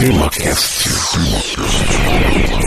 TemaCast. Muito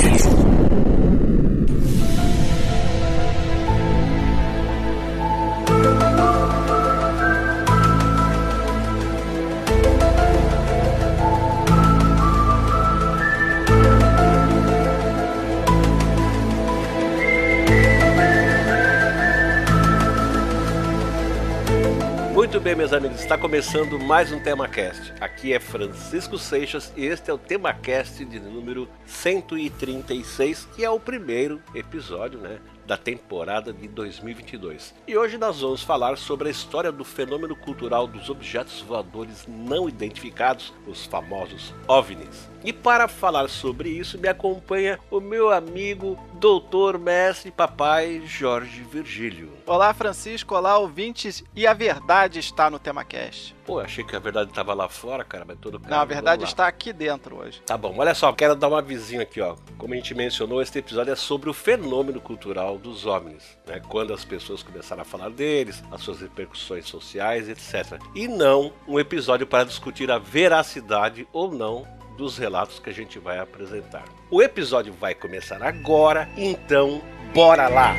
amigos, está começando mais um TemaCast. Aqui é Francisco Seixas e este é o TemaCast de número 136, que é o primeiro episódio, né? Da temporada de 2022. E hoje nós vamos falar sobre a história do fenômeno cultural dos objetos voadores não identificados, os famosos OVNIs. E para falar sobre isso, me acompanha o meu amigo, doutor, mestre, papai Jorge Virgílio. Olá, Francisco. Olá, ouvintes. E a verdade está no TemaCast. Pô, achei que a verdade estava lá fora, cara, mas todo Não, a verdade está aqui dentro hoje. Tá bom, olha só, quero dar um avisinho aqui, ó. Como a gente mencionou, este episódio é sobre o fenômeno cultural dos homens, né? Quando as pessoas começaram a falar deles, as suas repercussões sociais, etc. E não um episódio para discutir a veracidade ou não dos relatos que a gente vai apresentar. O episódio vai começar agora, então bora lá!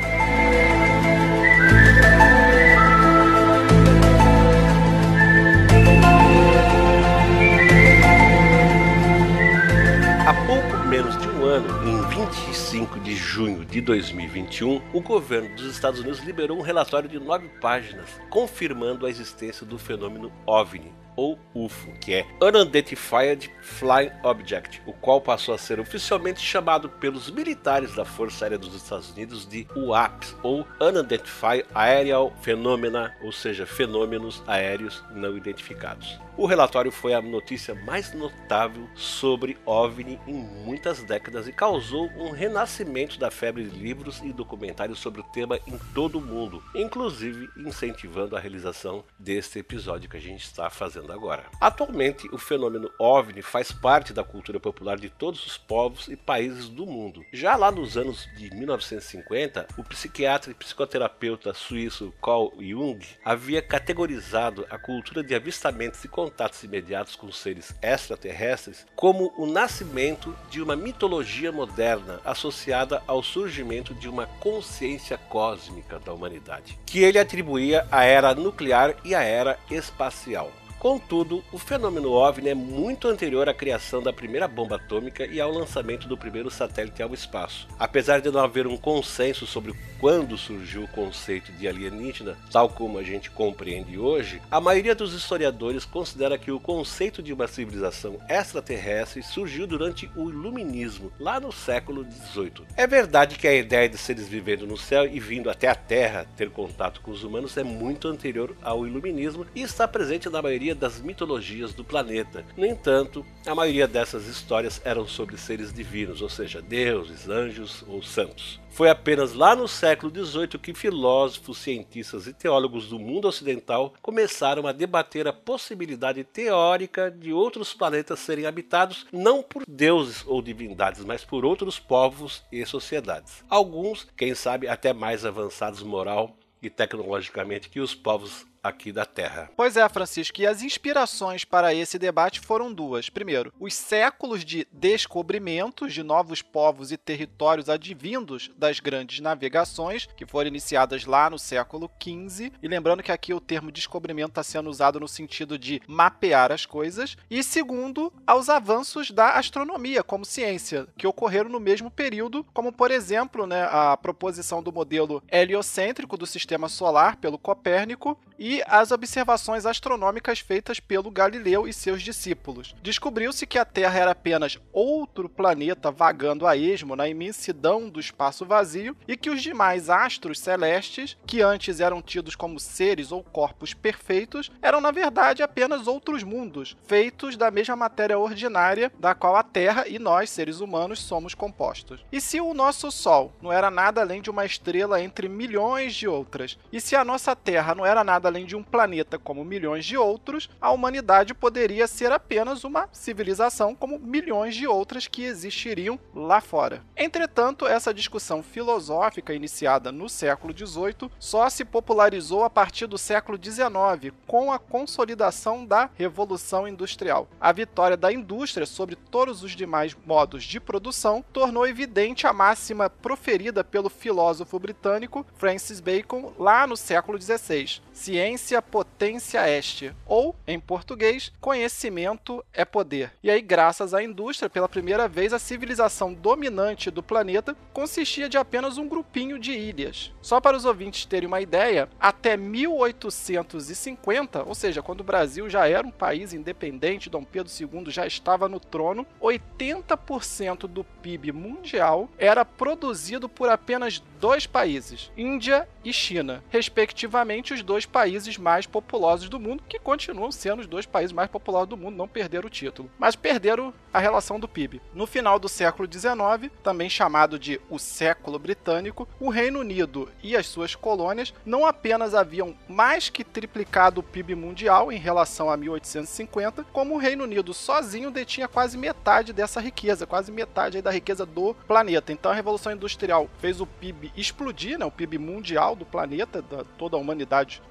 Há pouco menos de um ano, em 25 de junho de 2021, o governo dos Estados Unidos liberou um relatório de nove páginas confirmando a existência do fenômeno OVNI, ou UFO, que é Unidentified Flying Object, o qual passou a ser oficialmente chamado pelos militares da Força Aérea dos Estados Unidos de UAPS, ou Unidentified Aerial Phenomena, ou seja, fenômenos aéreos não identificados. O relatório foi a notícia mais notável sobre OVNI em muitas décadas e causou um renascimento da febre de livros e documentários sobre o tema em todo o mundo, inclusive incentivando a realização deste episódio que a gente está fazendo agora. Atualmente, o fenômeno OVNI faz parte da cultura popular de todos os povos e países do mundo. Já lá nos anos de 1950, o psiquiatra e psicoterapeuta suíço Carl Jung havia categorizado a cultura de avistamentos e contatos imediatos com seres extraterrestres como o nascimento de uma mitologia moderna associada ao surgimento de uma consciência cósmica da humanidade, que ele atribuía à era nuclear e à era espacial. Contudo, o fenômeno OVNI é muito anterior à criação da primeira bomba atômica e ao lançamento do primeiro satélite ao espaço. Apesar de não haver um consenso sobre quando surgiu o conceito de alienígena, tal como a gente compreende hoje, a maioria dos historiadores considera que o conceito de uma civilização extraterrestre surgiu durante o Iluminismo, lá no século XVIII. É verdade que a ideia de seres vivendo no céu e vindo até a Terra ter contato com os humanos é muito anterior ao Iluminismo e está presente na maioria das mitologias do planeta. No entanto, a maioria dessas histórias eram sobre seres divinos, ou seja, deuses, anjos ou santos. Foi apenas lá no século XVIII que filósofos, cientistas e teólogos do mundo ocidental começaram a debater a possibilidade teórica de outros planetas serem habitados não por deuses ou divindades, mas por outros povos e sociedades. Alguns, quem sabe, até mais avançados moral e tecnologicamente que os povos aqui da Terra. Pois é, Francisco, e as inspirações para esse debate foram duas. Primeiro, os séculos de descobrimentos de novos povos e territórios advindos das grandes navegações, que foram iniciadas lá no século XV. E lembrando que aqui o termo descobrimento está sendo usado no sentido de mapear as coisas. E segundo, aos avanços da astronomia como ciência, que ocorreram no mesmo período, como por exemplo, né, a proposição do modelo heliocêntrico do sistema solar pelo Copérnico e as observações astronômicas feitas pelo Galileu e seus discípulos. Descobriu-se que a Terra era apenas outro planeta vagando a esmo na imensidão do espaço vazio e que os demais astros celestes, que antes eram tidos como seres ou corpos perfeitos, eram na verdade apenas outros mundos, feitos da mesma matéria ordinária da qual a Terra e nós, seres humanos, somos compostos. E se o nosso Sol não era nada além de uma estrela entre milhões de outras, e se a nossa Terra não era nada além de um planeta como milhões de outros, a humanidade poderia ser apenas uma civilização como milhões de outras que existiriam lá fora. Entretanto, essa discussão filosófica iniciada no século XVIII só se popularizou a partir do século XIX, com a consolidação da Revolução Industrial. A vitória da indústria sobre todos os demais modos de produção tornou evidente a máxima proferida pelo filósofo britânico Francis Bacon lá no século XVI: ciência potência est, ou, em português, conhecimento é poder. E aí, graças à indústria, pela primeira vez a civilização dominante do planeta consistia de apenas um grupinho de ilhas. Só para os ouvintes terem uma ideia, até 1850, ou seja, quando o Brasil já era um país independente, Dom Pedro II já estava no trono, 80% do PIB mundial era produzido por apenas dois países, Índia e China, respectivamente os dois países mais populosos do mundo, que continuam sendo os dois países mais populosos do mundo, não perderam o título, mas perderam a relação do PIB. No final do século XIX, também chamado de o século britânico, o Reino Unido e as suas colônias não apenas haviam mais que triplicado o PIB mundial em relação a 1850, como o Reino Unido sozinho detinha quase metade dessa riqueza, quase metade da riqueza do planeta. Então a Revolução Industrial fez o PIB explodir, né, o PIB mundial do planeta, da toda a humanidade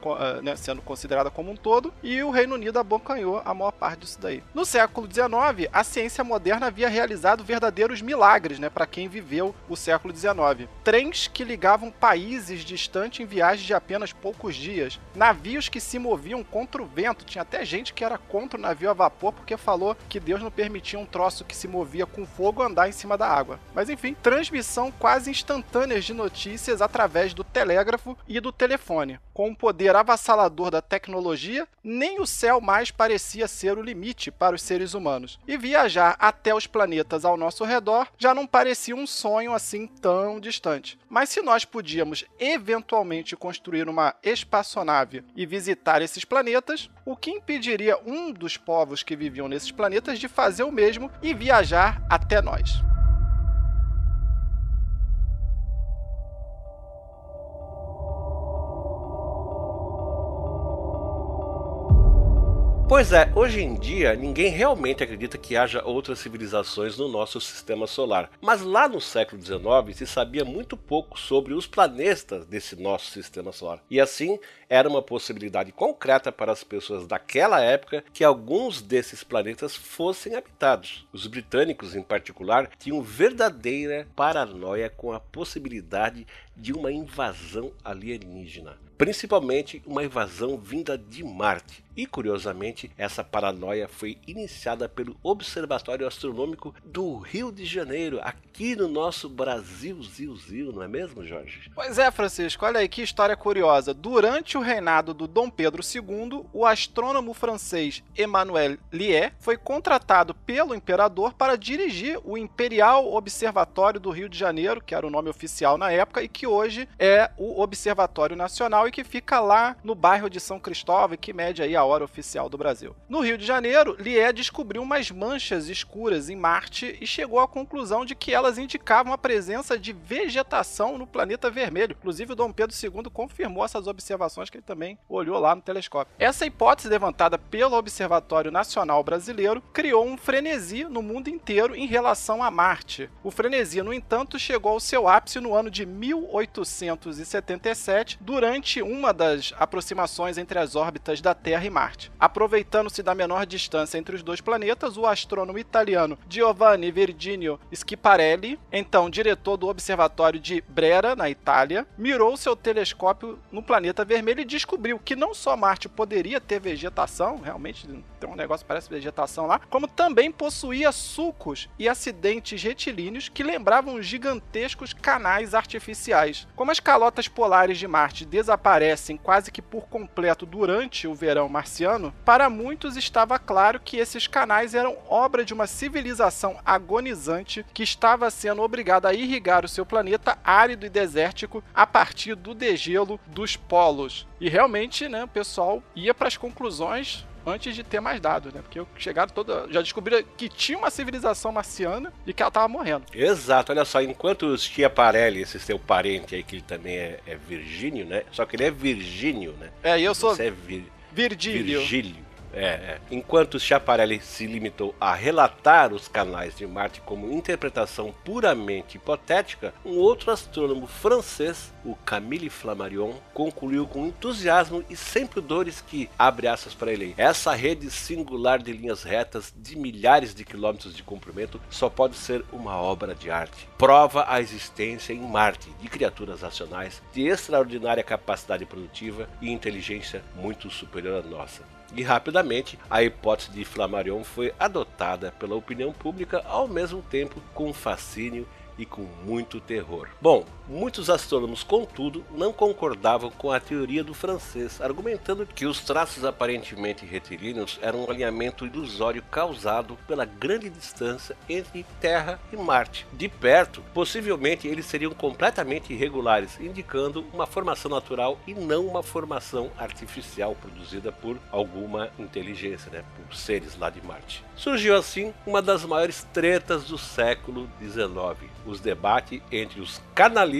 né, sendo considerada como um todo, e o Reino Unido abocanhou a maior parte disso daí. No século XIX, a ciência moderna havia realizado verdadeiros milagres né, para quem viveu o século XIX. Trens que ligavam países distantes em viagens de apenas poucos dias, navios que se moviam contra o vento, tinha até gente que era contra o navio a vapor porque falou que Deus não permitia um troço que se movia com fogo andar em cima da água. Mas enfim, transmissão quase instantânea de notícias através do telégrafo e do telefone. Com o poder avassalador da tecnologia, nem o céu mais parecia ser o limite para os seres humanos. E viajar até os planetas ao nosso redor já não parecia um sonho assim tão distante. Mas se nós podíamos eventualmente construir uma espaçonave e visitar esses planetas, o que impediria um dos povos que viviam nesses planetas de fazer o mesmo e viajar até nós? Pois é, hoje em dia ninguém realmente acredita que haja outras civilizações no nosso sistema solar. Mas lá no século XIX se sabia muito pouco sobre os planetas desse nosso sistema solar. E assim era uma possibilidade concreta para as pessoas daquela época que alguns desses planetas fossem habitados. Os britânicos, em particular, tinham verdadeira paranoia com a possibilidade de uma invasão alienígena, principalmente uma invasão vinda de Marte. E curiosamente, essa paranoia foi iniciada pelo Observatório Astronômico do Rio de Janeiro, aqui no nosso Brasil, Zil, Zil, não é mesmo, Jorge? Pois é, Francisco, olha aí que história curiosa. Durante o reinado do Dom Pedro II, o astrônomo francês Emmanuel Lier foi contratado pelo imperador para dirigir o Imperial Observatório do Rio de Janeiro, que era o nome oficial na época, e que hoje é o Observatório Nacional e que fica lá no bairro de São Cristóvão, que mede aí a hora oficial do Brasil. No Rio de Janeiro, Lier descobriu umas manchas escuras em Marte e chegou à conclusão de que elas indicavam a presença de vegetação no planeta vermelho. Inclusive, o Dom Pedro II confirmou essas observações que ele também olhou lá no telescópio. Essa hipótese levantada pelo Observatório Nacional Brasileiro criou um frenesi no mundo inteiro em relação a Marte. O frenesi, no entanto, chegou ao seu ápice no ano de 1877, durante uma das aproximações entre as órbitas da Terra e Marte. Aproveitando-se da menor distância entre os dois planetas, o astrônomo italiano Giovanni Virginio Schiaparelli, então diretor do Observatório de Brera, na Itália, mirou seu telescópio no planeta vermelho e descobriu que não só Marte poderia ter vegetação, realmente tem um negócio que parece vegetação lá, como também possuía sulcos e acidentes retilíneos que lembravam gigantescos canais artificiais. Como as calotas polares de Marte desaparecem quase que por completo durante o verão marciano, para muitos estava claro que esses canais eram obra de uma civilização agonizante que estava sendo obrigada a irrigar o seu planeta árido e desértico a partir do degelo dos polos. E realmente, né, o pessoal ia para as conclusões antes de ter mais dados, né? Porque chegaram toda. Já descobriram que tinha uma civilização marciana e que ela tava morrendo. Exato, olha só, enquanto o Schiaparelli, esse seu parente aí, que ele também é, é Virgínio, né? Só que ele é Virgínio, né? É, e eu sou. Você é vir... Virgílio. Virgílio. É, é. Enquanto Schiaparelli se limitou a relatar os canais de Marte como interpretação puramente hipotética, um outro astrônomo francês, o Camille Flammarion, concluiu com entusiasmo e sem pudores que, abre aspas para ele, essa rede singular de linhas retas de milhares de quilômetros de comprimento só pode ser uma obra de arte. Prova a existência em Marte de criaturas racionais de extraordinária capacidade produtiva e inteligência muito superior à nossa. E rapidamente a hipótese de Flammarion foi adotada pela opinião pública ao mesmo tempo com fascínio e com muito terror. Bom, muitos astrônomos, contudo, não concordavam com a teoria do francês, argumentando que os traços aparentemente retilíneos eram um alinhamento ilusório causado pela grande distância entre Terra e Marte. De perto, possivelmente eles seriam completamente irregulares, indicando uma formação natural e não uma formação artificial produzida por alguma inteligência, né, por seres lá de Marte. Surgiu assim uma das maiores tretas do século XIX, os debates entre os canalistas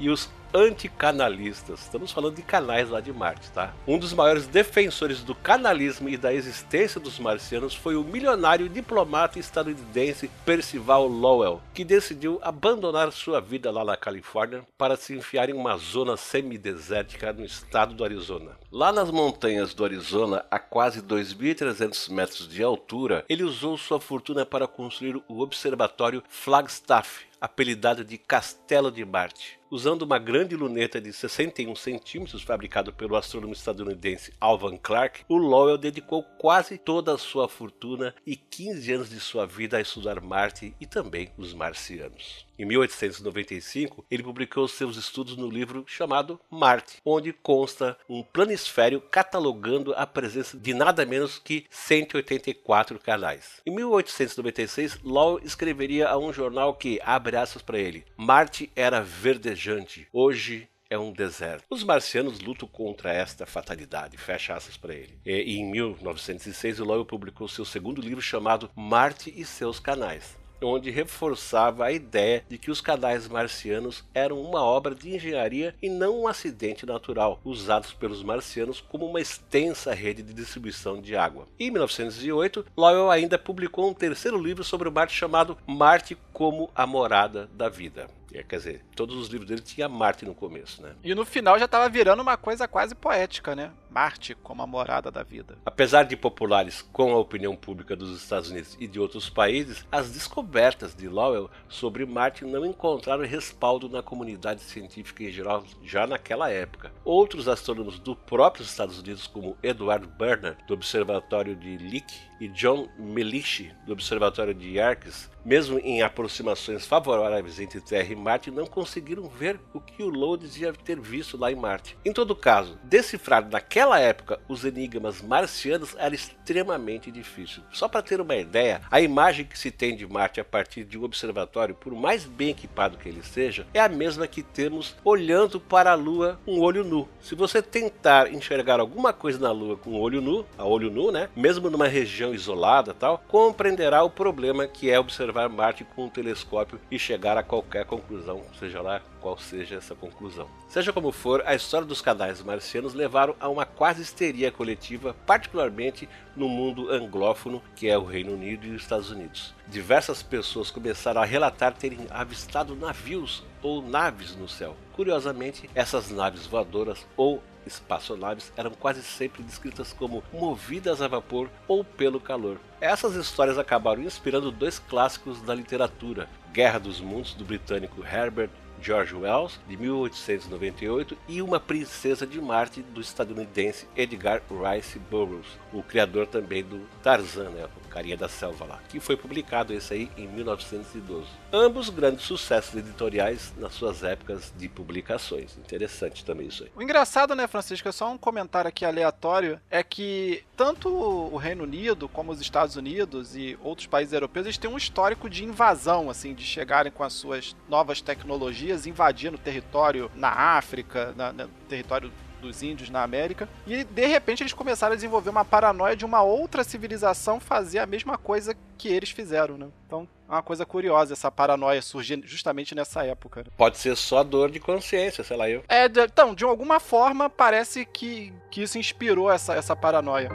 e os anticanalistas. Estamos falando de canais lá de Marte, tá? Um dos maiores defensores do canalismo e da existência dos marcianos foi o milionário diplomata estadunidense Percival Lowell, que decidiu abandonar sua vida lá na Califórnia para se enfiar em uma zona semidesértica no estado do Arizona. Lá nas montanhas do Arizona, a quase 2.300 metros de altura, ele usou sua fortuna para construir o observatório Flagstaff, apelidado de Castelo de Marte. Usando uma grande luneta de 61 centímetros fabricado pelo astrônomo estadunidense Alvan Clark, o Lowell dedicou quase toda a sua fortuna e 15 anos de sua vida a estudar Marte e também os marcianos. Em 1895, ele publicou seus estudos no livro chamado Marte, onde consta um planisfério catalogando a presença de nada menos que 184 canais. Em 1896, Lowell escreveria a um jornal que, abre para ele, Marte era verdejante, hoje é um deserto. Os marcianos lutam contra esta fatalidade, fecha aspas para ele. E, em 1906, Lowell publicou seu segundo livro chamado Marte e seus canais onde reforçava a ideia de que os canais marcianos eram uma obra de engenharia e não um acidente natural, usados pelos marcianos como uma extensa rede de distribuição de água. Em 1908, Lowell ainda publicou um terceiro livro sobre Marte chamado Marte como a morada da vida. Quer dizer, todos os livros dele tinha Marte no começo, né? E no final já estava virando uma coisa quase poética, né? Marte como a morada da vida. Apesar de populares com a opinião pública dos Estados Unidos e de outros países, as descobertas de Lowell sobre Marte não encontraram respaldo na comunidade científica em geral já naquela época. Outros astrônomos do próprio Estados Unidos, como Edward Burner, do Observatório de Lick, e John Melishi, do Observatório de Yerkes, mesmo em aproximações favoráveis entre Terra e Marte, não conseguiram ver o que o Lowe dizia ter visto lá em Marte. Em todo caso, decifrar naquela época os enigmas marcianos era extremamente difícil. Só para ter uma ideia, a imagem que se tem de Marte a partir de um observatório, por mais bem equipado que ele seja, é a mesma que temos olhando para a Lua com um olho nu. Se você tentar enxergar alguma coisa na Lua com um olho nu, a olho nu, né, mesmo numa região isolada, tal, compreenderá o problema que é observar Marte com um telescópio e chegar a qualquer conclusão, seja lá qual seja essa conclusão. Seja como for, a história dos canais marcianos levaram a uma quase histeria coletiva, particularmente no mundo anglófono, que é o Reino Unido e os Estados Unidos. Diversas pessoas começaram a relatar terem avistado navios ou naves no céu. Curiosamente, essas naves voadoras ou espaçonaves eram quase sempre descritas como movidas a vapor ou pelo calor. Essas histórias acabaram inspirando dois clássicos da literatura, Guerra dos Mundos do britânico Herbert George Wells, de 1898, e Uma Princesa de Marte, do estadunidense Edgar Rice Burroughs, o criador também do Tarzan, né, o carinha da selva lá, que foi publicado esse aí em 1912. Ambos grandes sucessos editoriais nas suas épocas de publicações. Interessante também isso aí. O engraçado, né, Francisco, é só um comentário aqui aleatório, é que tanto o Reino Unido como os Estados Unidos e outros países europeus, eles têm um histórico de invasão, assim, de chegarem com as suas novas tecnologias, invadindo território na África, na, no território dos índios na América. E de repente eles começaram a desenvolver uma paranoia de uma outra civilização fazer a mesma coisa que eles fizeram, né? Então é uma coisa curiosa essa paranoia surgir justamente nessa época. Né? Pode ser só dor de consciência, sei lá eu. É, então, de alguma forma parece que, que isso inspirou essa, essa paranoia.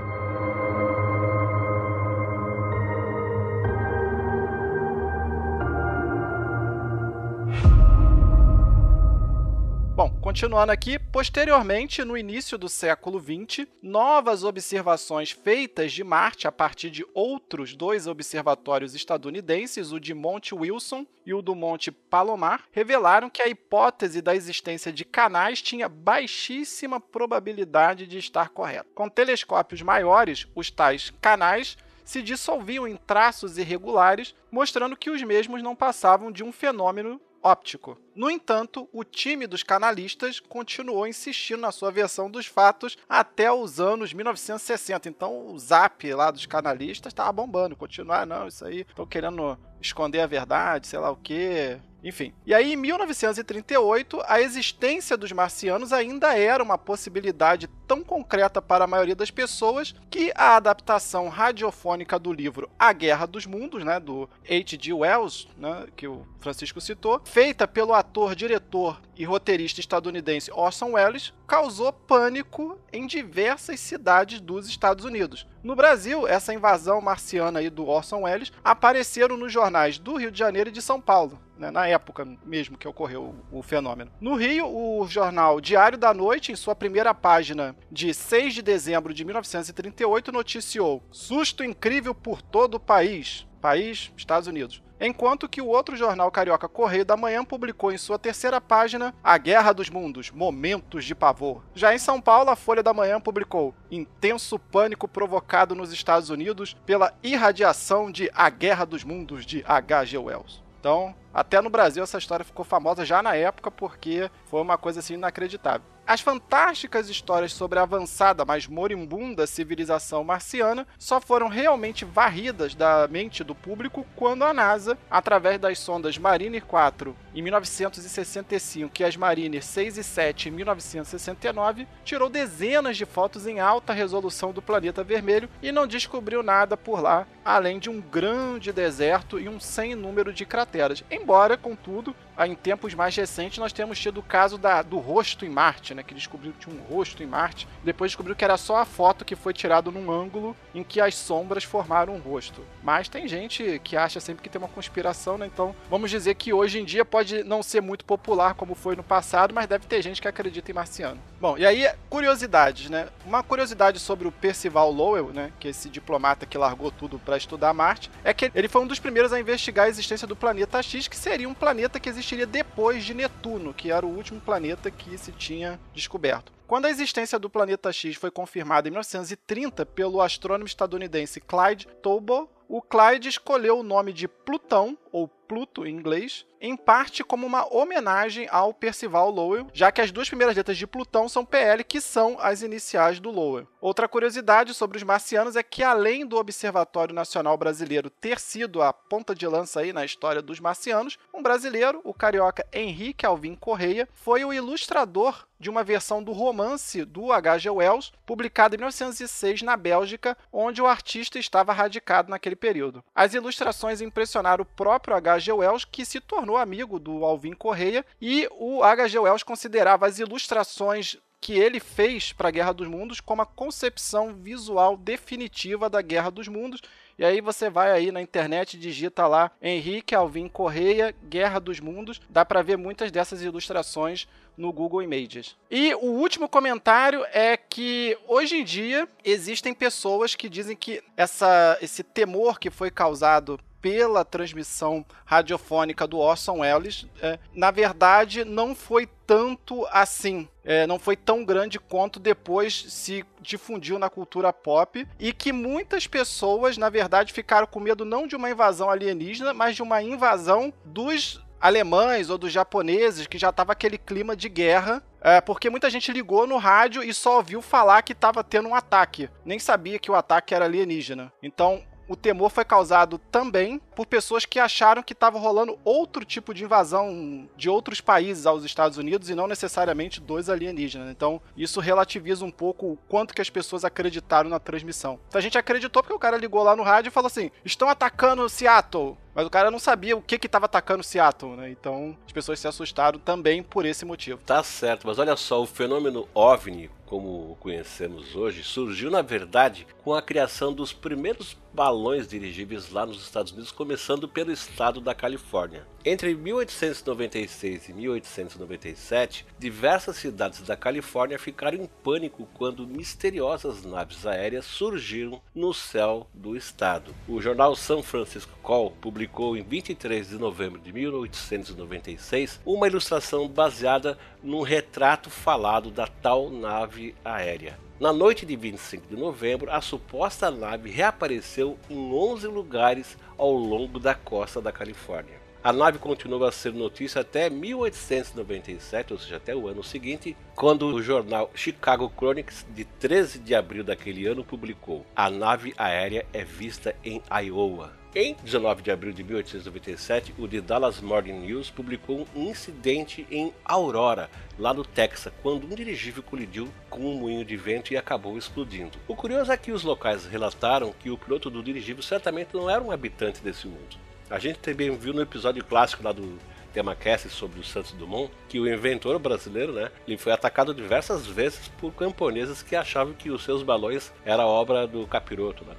Bom, continuando aqui, posteriormente, no início do século XX, novas observações feitas de Marte a partir de outros dois observatórios estadunidenses, o de Monte Wilson e o do Monte Palomar, revelaram que a hipótese da existência de canais tinha baixíssima probabilidade de estar correta. Com telescópios maiores, os tais canais se dissolviam em traços irregulares, mostrando que os mesmos não passavam de um fenômeno óptico. No entanto, o time dos canalistas continuou insistindo na sua versão dos fatos até os anos 1960. Então, o zap lá dos canalistas estava bombando. Continuar, não, isso aí, estão querendo esconder a verdade, sei lá o quê. Enfim. E aí, em 1938, a existência dos marcianos ainda era uma possibilidade tão concreta para a maioria das pessoas que a adaptação radiofônica do livro A Guerra dos Mundos, né, do H.G. Wells, né, que o Francisco citou, feita pelo ator, diretor e roteirista estadunidense Orson Welles, causou pânico em diversas cidades dos Estados Unidos. No Brasil, essa invasão marciana aí do Orson Welles apareceram nos jornais do Rio de Janeiro e de São Paulo né, na época mesmo que ocorreu o, o fenômeno. No Rio, o jornal Diário da Noite, em sua primeira página de 6 de dezembro de 1938, noticiou: Susto incrível por todo o país. País, Estados Unidos. Enquanto que o outro jornal carioca Correio da Manhã publicou em sua terceira página A Guerra dos Mundos, Momentos de Pavor. Já em São Paulo, a Folha da Manhã publicou Intenso pânico provocado nos Estados Unidos pela irradiação de A Guerra dos Mundos de H.G. Wells. Então, até no Brasil essa história ficou famosa já na época porque foi uma coisa assim inacreditável. As fantásticas histórias sobre a avançada, mas moribunda civilização marciana só foram realmente varridas da mente do público quando a NASA, através das sondas Mariner 4 em 1965 e as Mariner 6 e 7 em 1969, tirou dezenas de fotos em alta resolução do planeta vermelho e não descobriu nada por lá, além de um grande deserto e um sem número de crateras. Embora, contudo, em tempos mais recentes nós temos tido o caso da, do rosto em Marte, né, que descobriu que tinha um rosto em Marte, depois descobriu que era só a foto que foi tirada num ângulo em que as sombras formaram um rosto. Mas tem gente que acha sempre que tem uma conspiração, né? Então, vamos dizer que hoje em dia pode não ser muito popular como foi no passado, mas deve ter gente que acredita em marciano. Bom, e aí curiosidades, né? Uma curiosidade sobre o Percival Lowell, né, que é esse diplomata que largou tudo para estudar Marte, é que ele foi um dos primeiros a investigar a existência do planeta X, que seria um planeta que existiria depois de Netuno, que era o último planeta que se tinha descoberto. Quando a existência do planeta X foi confirmada em 1930 pelo astrônomo estadunidense Clyde Tombaugh, o Clyde escolheu o nome de Plutão, ou Pluto em inglês, em parte como uma homenagem ao Percival Lowell, já que as duas primeiras letras de Plutão são PL, que são as iniciais do Lowell. Outra curiosidade sobre os marcianos é que, além do Observatório Nacional Brasileiro ter sido a ponta de lança aí na história dos marcianos, um brasileiro, o carioca Henrique Alvim Correia, foi o ilustrador de uma versão do romance do H.G. Wells, publicado em 1906 na Bélgica, onde o artista estava radicado naquele período. As ilustrações impressionaram o próprio H.G. Wells, que se tornou amigo do Alvin Correia, e o H.G. Wells considerava as ilustrações que ele fez para a Guerra dos Mundos como a concepção visual definitiva da Guerra dos Mundos e aí você vai aí na internet, digita lá Henrique Alvim Correia, Guerra dos Mundos. Dá para ver muitas dessas ilustrações no Google Images. E o último comentário é que hoje em dia existem pessoas que dizem que essa, esse temor que foi causado pela transmissão radiofônica do Orson Welles, é, na verdade, não foi tanto assim. É, não foi tão grande quanto depois se difundiu na cultura pop e que muitas pessoas, na verdade, ficaram com medo não de uma invasão alienígena, mas de uma invasão dos alemães ou dos japoneses, que já estava aquele clima de guerra. É, porque muita gente ligou no rádio e só ouviu falar que estava tendo um ataque. Nem sabia que o ataque era alienígena. Então, o temor foi causado também por pessoas que acharam que estava rolando outro tipo de invasão de outros países aos Estados Unidos e não necessariamente dos alienígenas. Então, isso relativiza um pouco o quanto que as pessoas acreditaram na transmissão. Então, a gente acreditou porque o cara ligou lá no rádio e falou assim: estão atacando Seattle. Mas o cara não sabia o que que estava atacando Seattle, né? Então as pessoas se assustaram também por esse motivo. Tá certo, mas olha só, o fenômeno OVNI, como conhecemos hoje, surgiu na verdade com a criação dos primeiros balões dirigíveis lá nos Estados Unidos, começando pelo estado da Califórnia. Entre 1896 e 1897, diversas cidades da Califórnia ficaram em pânico quando misteriosas naves aéreas surgiram no céu do estado. O jornal San Francisco Call publicou em 23 de novembro de 1896 uma ilustração baseada num retrato falado da tal nave aérea. Na noite de 25 de novembro, a suposta nave reapareceu em 11 lugares ao longo da costa da Califórnia. A nave continuou a ser notícia até 1897, ou seja, até o ano seguinte, quando o jornal Chicago Chronicle, de 13 de abril daquele ano, publicou: A nave aérea é vista em Iowa. Em 19 de abril de 1897, o The Dallas Morning News publicou um incidente em Aurora, lá no Texas, quando um dirigível colidiu com um moinho de vento e acabou explodindo. O curioso é que os locais relataram que o piloto do dirigível certamente não era um habitante desse mundo. A gente também viu no episódio clássico lá do TemaCast sobre o Santos Dumont que o inventor brasileiro, né, ele foi atacado diversas vezes por camponeses que achavam que os seus balões era obra do capiroto, né,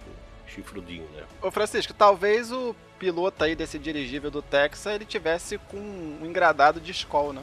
chifrudinho, né? Ô Francisco, talvez o piloto aí desse dirigível do Texas ele tivesse com um engradado de escola, né?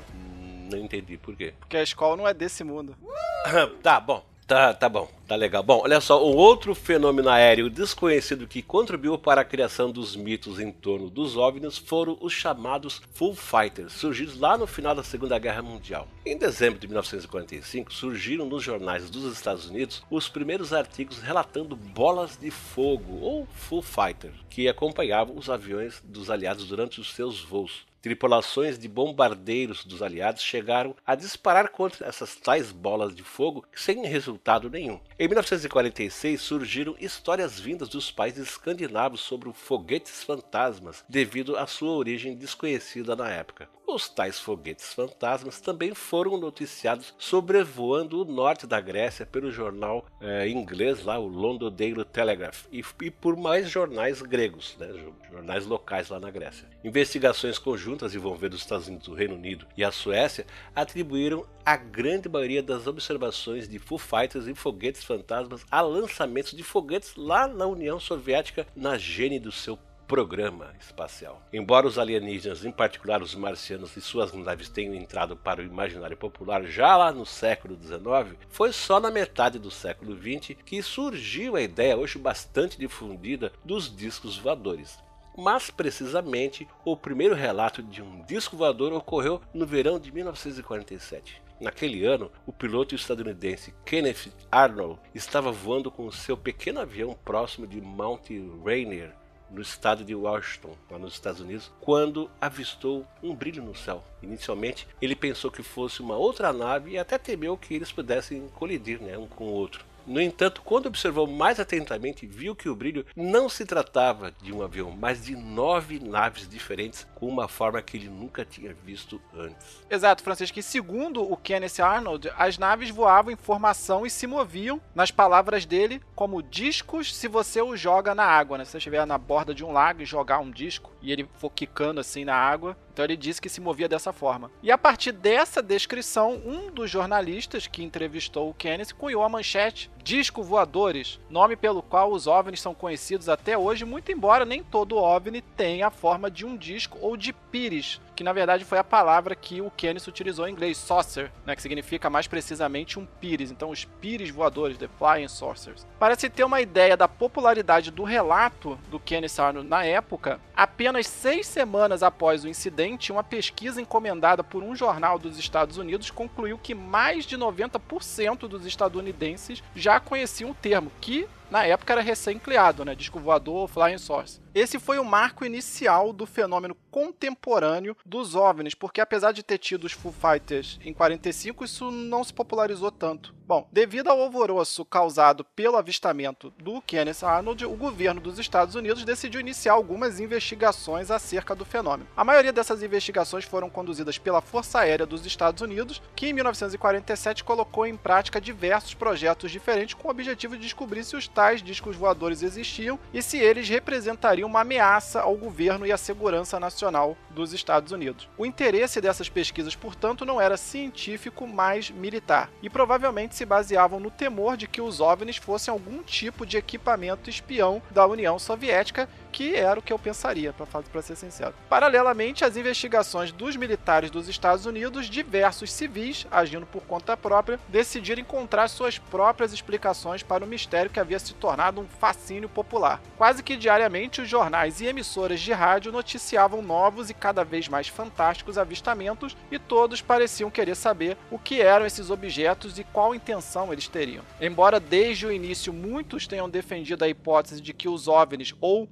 Não entendi por quê. Porque a escola não é desse mundo. tá, bom. Tá, tá bom, tá legal. Bom, olha só, um outro fenômeno aéreo desconhecido que contribuiu para a criação dos mitos em torno dos OVNIs foram os chamados Full Fighters, surgidos lá no final da Segunda Guerra Mundial. Em dezembro de 1945, surgiram nos jornais dos Estados Unidos os primeiros artigos relatando bolas de fogo, ou Full Fighter, que acompanhavam os aviões dos aliados durante os seus voos. Tripulações de bombardeiros dos aliados chegaram a disparar contra essas tais bolas de fogo sem resultado nenhum. Em 1946 surgiram histórias vindas dos países escandinavos sobre foguetes fantasmas, devido à sua origem desconhecida na época. Os tais foguetes fantasmas também foram noticiados sobrevoando o norte da Grécia pelo jornal é, inglês lá, o London Daily Telegraph, e, e por mais jornais gregos, né, jornais locais lá na Grécia. Investigações conjuntas envolvendo os Estados Unidos, o Reino Unido e a Suécia atribuíram a grande maioria das observações de Foo Fighters e foguetes fantasmas a lançamentos de foguetes lá na União Soviética na gene do seu programa espacial. Embora os alienígenas, em particular os marcianos e suas naves tenham entrado para o imaginário popular já lá no século XIX, foi só na metade do século XX que surgiu a ideia, hoje bastante difundida, dos discos voadores. Mas precisamente o primeiro relato de um disco voador ocorreu no verão de 1947. Naquele ano, o piloto estadunidense Kenneth Arnold estava voando com seu pequeno avião próximo de Mount Rainier, no estado de Washington, lá nos Estados Unidos, quando avistou um brilho no céu. Inicialmente, ele pensou que fosse uma outra nave e até temeu que eles pudessem colidir né, um com o outro. No entanto, quando observou mais atentamente, viu que o brilho não se tratava de um avião, mas de nove naves diferentes com uma forma que ele nunca tinha visto antes. Exato, Francisco. E segundo o Kenneth Arnold, as naves voavam em formação e se moviam, nas palavras dele, como discos se você os joga na água. Né? Se você estiver na borda de um lago e jogar um disco e ele for quicando assim na água, então ele disse que se movia dessa forma. E a partir dessa descrição, um dos jornalistas que entrevistou o Kenneth cunhou a manchete Disco Voadores, nome pelo qual os OVNIs são conhecidos até hoje, muito embora nem todo OVNI tenha a forma de um disco ou de pires, que na verdade foi a palavra que o Kenneth utilizou em inglês, saucer, né, que significa mais precisamente um pires. Então, os pires voadores, the flying saucers. Para se ter uma ideia da popularidade do relato do Kenneth Arnold na época, apenas seis semanas após o incidente, uma pesquisa encomendada por um jornal dos Estados Unidos concluiu que mais de 90% dos estadunidenses já conheciam o termo, que na época era recém-criado, né? Disco voador, flying saucer. Esse foi o marco inicial do fenômeno contemporâneo dos OVNIs, porque apesar de ter tido os Foo Fighters em 45, isso não se popularizou tanto. Bom, devido ao alvoroço causado pelo avistamento do Kenneth Arnold, o governo dos Estados Unidos decidiu iniciar algumas investigações acerca do fenômeno. A maioria dessas investigações foram conduzidas pela Força Aérea dos Estados Unidos, que em 1947 colocou em prática diversos projetos diferentes com o objetivo de descobrir se os tais discos voadores existiam e se eles representariam uma ameaça ao governo e à segurança nacional dos Estados Unidos. O interesse dessas pesquisas, portanto, não era científico, mas militar, e provavelmente se baseavam no temor de que os OVNIs fossem algum tipo de equipamento espião da União Soviética, que era o que eu pensaria, para ser sincero. Paralelamente às investigações dos militares dos Estados Unidos, diversos civis, agindo por conta própria, decidiram encontrar suas próprias explicações para o mistério que havia se tornado um fascínio popular. Quase que diariamente, os jornais e emissoras de rádio noticiavam novos e cada vez mais fantásticos avistamentos, e todos pareciam querer saber o que eram esses objetos e qual intenção eles teriam. Embora desde o início muitos tenham defendido a hipótese de que os OVNIs ou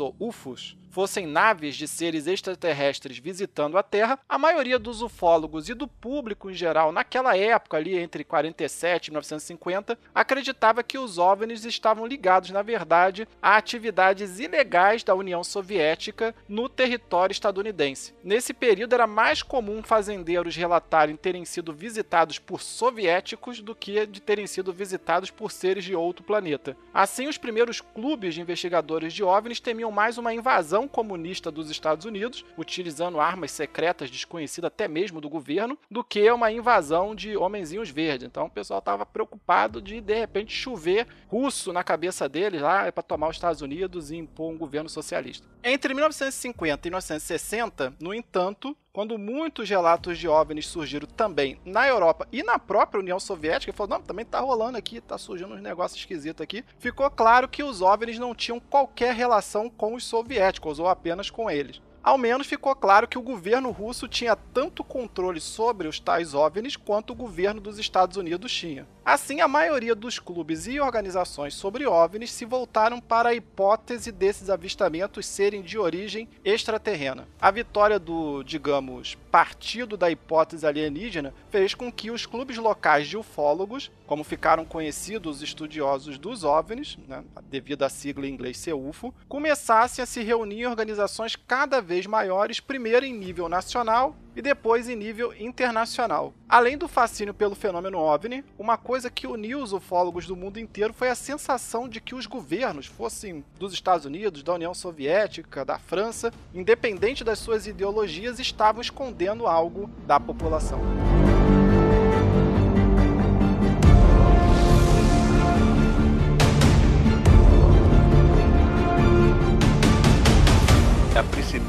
ou UFOs fossem naves de seres extraterrestres visitando a Terra, a maioria dos ufólogos e do público em geral naquela época, ali entre 47 e 1950, acreditava que os OVNIs estavam ligados, na verdade, a atividades ilegais da União Soviética no território estadunidense. Nesse período era mais comum fazendeiros relatarem terem sido visitados por soviéticos do que de terem sido visitados por seres de outro planeta. Assim, os primeiros clubes de investigadores de OVNIs temiam mais uma invasão comunista dos Estados Unidos, utilizando armas secretas desconhecidas até mesmo do governo, do que uma invasão de homenzinhos verdes. Então o pessoal estava preocupado de de repente chover russo na cabeça deles lá para tomar os Estados Unidos e impor um governo socialista. Entre 1950 e 1960, no entanto, quando muitos relatos de OVNIs surgiram também na Europa e na própria União Soviética, falou, não, também tá rolando aqui, tá surgindo uns negócios esquisitos aqui, ficou claro que os OVNIs não tinham qualquer relação com os soviéticos, ou apenas com eles ao menos ficou claro que o governo russo tinha tanto controle sobre os tais OVNIs quanto o governo dos Estados Unidos tinha. Assim, a maioria dos clubes e organizações sobre OVNIs se voltaram para a hipótese desses avistamentos serem de origem extraterrena. A vitória do, digamos, partido da hipótese alienígena fez com que os clubes locais de ufólogos, como ficaram conhecidos os estudiosos dos OVNIs, né, devido à sigla em inglês ser UFO, começassem a se reunir em organizações cada vez maiores, primeiro em nível nacional e depois em nível internacional. Além do fascínio pelo fenômeno OVNI, uma coisa que uniu os ufólogos do mundo inteiro foi a sensação de que os governos, fossem dos Estados Unidos, da União Soviética, da França, independente das suas ideologias, estavam escondendo algo da população.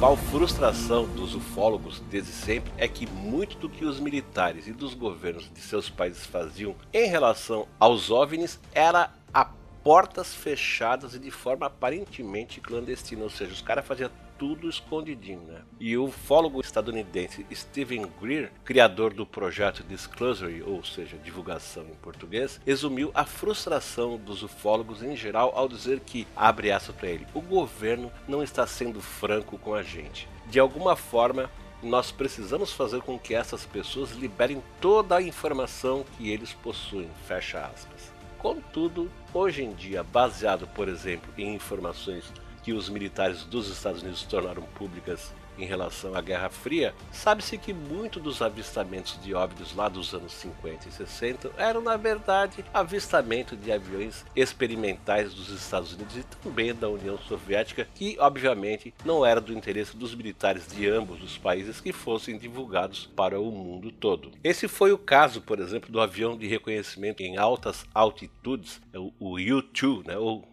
Principal frustração dos ufólogos desde sempre é que muito do que os militares e dos governos de seus países faziam em relação aos OVNIs era a portas fechadas e de forma aparentemente clandestina, ou seja, os caras faziam tudo escondidinho, né? E o ufólogo estadunidense Stephen Greer, criador do projeto Disclosure, ou seja, divulgação em português, resumiu a frustração dos ufólogos em geral ao dizer que, abre aspas para ele, o governo não está sendo franco com a gente. De alguma forma, nós precisamos fazer com que essas pessoas liberem toda a informação que eles possuem, fecha aspas. Contudo, hoje em dia, baseado, por exemplo, em informações que os militares dos Estados Unidos tornaram públicas em relação à Guerra Fria, sabe-se que muito dos avistamentos de óbvios lá dos anos 50 e 60 eram, na verdade, avistamento de aviões experimentais dos Estados Unidos e também da União Soviética, que, obviamente, não era do interesse dos militares de ambos os países que fossem divulgados para o mundo todo. Esse foi o caso, por exemplo, do avião de reconhecimento em altas altitudes, o U-2, né, ou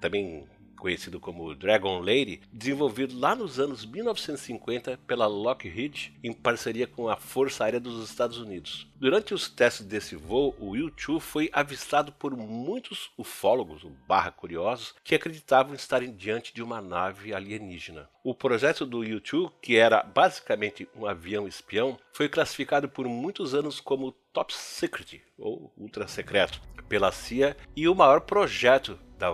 também conhecido como Dragon Lady, desenvolvido lá nos anos 1950 pela Lockheed em parceria com a Força Aérea dos Estados Unidos. Durante os testes desse voo, o U-2 foi avistado por muitos ufólogos, barra curiosos, que acreditavam estarem diante de uma nave alienígena. O projeto do U-2, que era basicamente um avião espião, foi classificado por muitos anos como Top Secret, ou ultra secreto, pela CIA, e o maior projeto da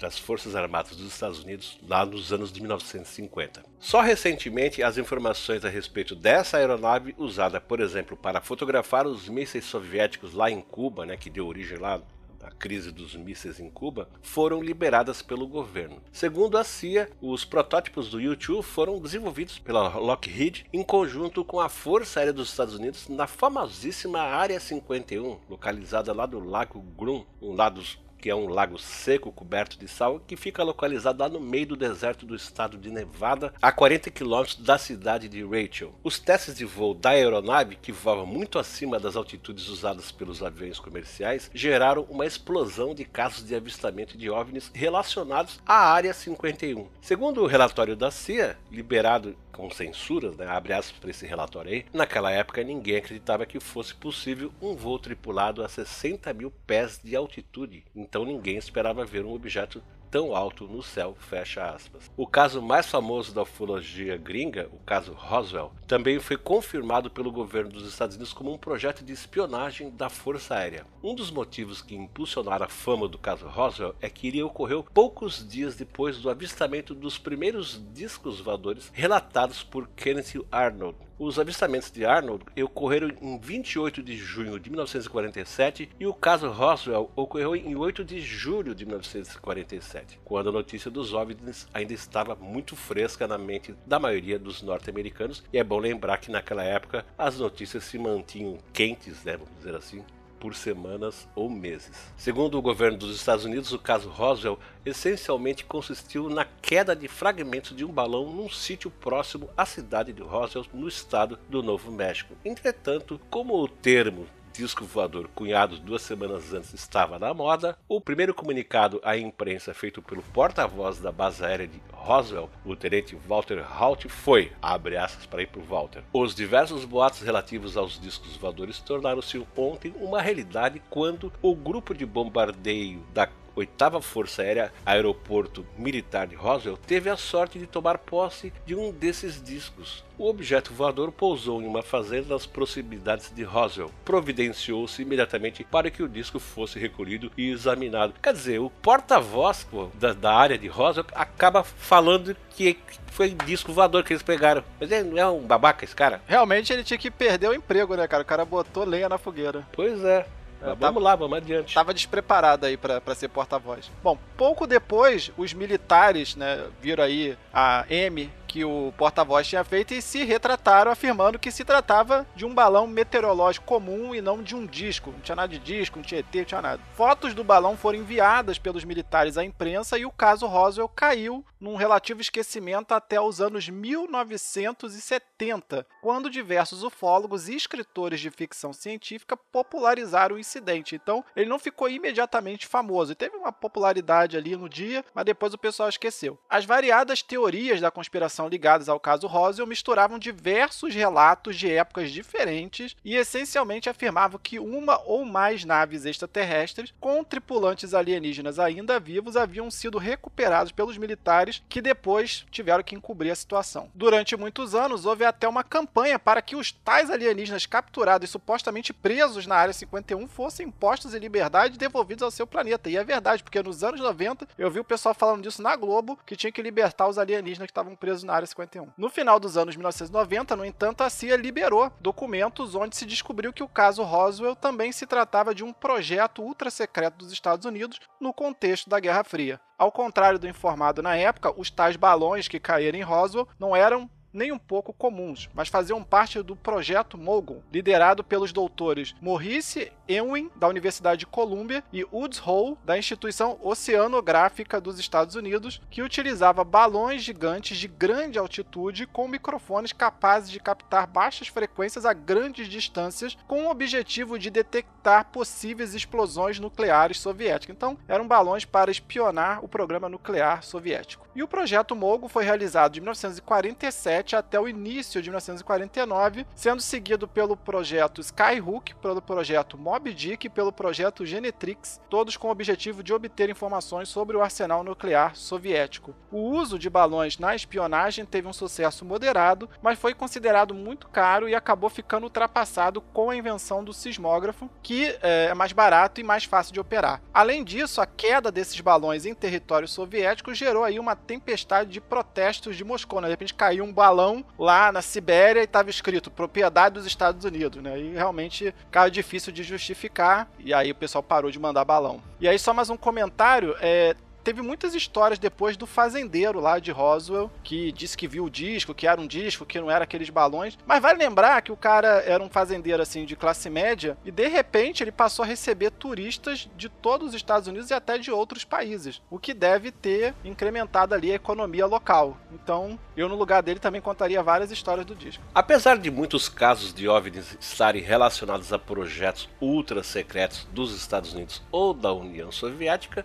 das Forças Armadas dos Estados Unidos lá nos anos de 1950. Só recentemente as informações a respeito dessa aeronave usada, por exemplo, para fotografar os mísseis soviéticos lá em Cuba, né, que deu origem lá a crise dos mísseis em Cuba, foram liberadas pelo governo. Segundo a CIA, os protótipos do U-2 foram desenvolvidos pela Lockheed em conjunto com a Força Aérea dos Estados Unidos na famosíssima Área 51, localizada lá do Lago Grum, um lado que é um lago seco coberto de sal que fica localizado lá no meio do deserto do estado de Nevada, a 40 quilômetros da cidade de Rachel. Os testes de voo da aeronave, que voava muito acima das altitudes usadas pelos aviões comerciais, geraram uma explosão de casos de avistamento de OVNIs relacionados à Área 51. Segundo o relatório da CIA, liberado com censuras, né, abre aspas para esse relatório aí, naquela época ninguém acreditava que fosse possível um voo tripulado a 60 mil pés de altitude, então ninguém esperava ver um objeto tão alto no céu, fecha aspas. O caso mais famoso da ufologia gringa, o caso Roswell, também foi confirmado pelo governo dos Estados Unidos como um projeto de espionagem da Força Aérea. Um dos motivos que impulsionaram a fama do caso Roswell é que ele ocorreu poucos dias depois do avistamento dos primeiros discos voadores relatados por Kenneth Arnold, os avistamentos de Arnold ocorreram em 28 de junho de 1947 e o caso Roswell ocorreu em 8 de julho de 1947, quando a notícia dos OVNIs ainda estava muito fresca na mente da maioria dos norte-americanos. E é bom lembrar que naquela época as notícias se mantinham quentes, né, vamos dizer assim, por semanas ou meses. Segundo o governo dos Estados Unidos, o caso Roswell essencialmente consistiu na queda de fragmentos de um balão num sítio próximo à cidade de Roswell, no estado do Novo México. Entretanto, como o termo disco voador cunhado duas semanas antes estava na moda, o primeiro comunicado à imprensa feito pelo porta-voz da base aérea de Roswell, o tenente Walter Halt, foi, abre aspas para ir para Walter, os diversos boatos relativos aos discos voadores tornaram-se ontem uma realidade quando o grupo de bombardeio da oitava Força Aérea Aeroporto Militar de Roswell teve a sorte de tomar posse de um desses discos. O objeto voador pousou em uma fazenda nas proximidades de Roswell. Providenciou-se imediatamente para que o disco fosse recolhido e examinado. Quer dizer, o porta-voz da, da, área de Roswell acaba falando que foi disco voador que eles pegaram. Mas ele não é um babaca esse cara? Realmente ele tinha que perder o emprego, né, cara? O cara botou lenha na fogueira. Pois é. Mas vamos lá, vamos adiante. Tava despreparado aí para ser porta-voz. Bom, pouco depois, os militares, né, viram aí a M que o porta-voz tinha feito e se retrataram afirmando que se tratava de um balão meteorológico comum e não de um disco. Não tinha nada de disco, não tinha ET, não tinha nada. Fotos do balão foram enviadas pelos militares à imprensa e o caso Roswell caiu num relativo esquecimento até os anos 1970, quando diversos ufólogos e escritores de ficção científica popularizaram o incidente. Então, ele não ficou imediatamente famoso. Teve uma popularidade ali no dia, mas depois o pessoal esqueceu. As variadas teorias da conspiração investigação ligadas ao caso Roswell misturavam diversos relatos de épocas diferentes e essencialmente afirmavam que uma ou mais naves extraterrestres com tripulantes alienígenas ainda vivos haviam sido recuperados pelos militares que depois tiveram que encobrir a situação. Durante muitos anos houve até uma campanha para que os tais alienígenas capturados e supostamente presos na Área 51 fossem postos em liberdade e devolvidos ao seu planeta. E é verdade, porque nos anos 90 eu vi o pessoal falando disso na Globo que tinha que libertar os alienígenas que estavam presos na Área 51. No final dos anos 1990, no entanto, a CIA liberou documentos onde se descobriu que o caso Roswell também se tratava de um projeto ultra secreto dos Estados Unidos no contexto da Guerra Fria. Ao contrário do informado na época, os tais balões que caíram em Roswell não eram nem um pouco comuns, mas faziam parte do projeto Mogul, liderado pelos doutores Maurice Ewing, da Universidade de Columbia, e Woods Hole, da Instituição Oceanográfica dos Estados Unidos, que utilizava balões gigantes de grande altitude com microfones capazes de captar baixas frequências a grandes distâncias, com o objetivo de detectar possíveis explosões nucleares soviéticas. Então, eram balões para espionar o programa nuclear soviético. E o projeto Mogul foi realizado de 1947 1947 até o início de 1949, sendo seguido pelo projeto Skyhook, pelo projeto Moby Dick e pelo projeto Genetrix, todos com o objetivo de obter informações sobre o arsenal nuclear soviético. O uso de balões na espionagem teve um sucesso moderado, mas foi considerado muito caro e acabou ficando ultrapassado com a invenção do sismógrafo, que é, é mais barato e mais fácil de operar. Além disso, a queda desses balões em território soviético gerou aí uma tempestade de protestos de Moscou. Né? De repente caiu um balão lá na Sibéria e estava escrito propriedade dos Estados Unidos. Né? E realmente caiu difícil de justificar, e aí o pessoal parou de mandar balão. E aí, só mais um comentário: é, teve muitas histórias depois do fazendeiro lá de Roswell, que disse que viu o disco, que era um disco, que não era aqueles balões. Mas vale lembrar que o cara era um fazendeiro assim de classe média e de repente ele passou a receber turistas de todos os Estados Unidos e até de outros países, o que deve ter incrementado ali a economia local. Então, eu no lugar dele também contaria várias histórias do disco. Apesar de muitos casos de OVNIs estarem relacionados a projetos ultra secretos dos Estados Unidos ou da União Soviética,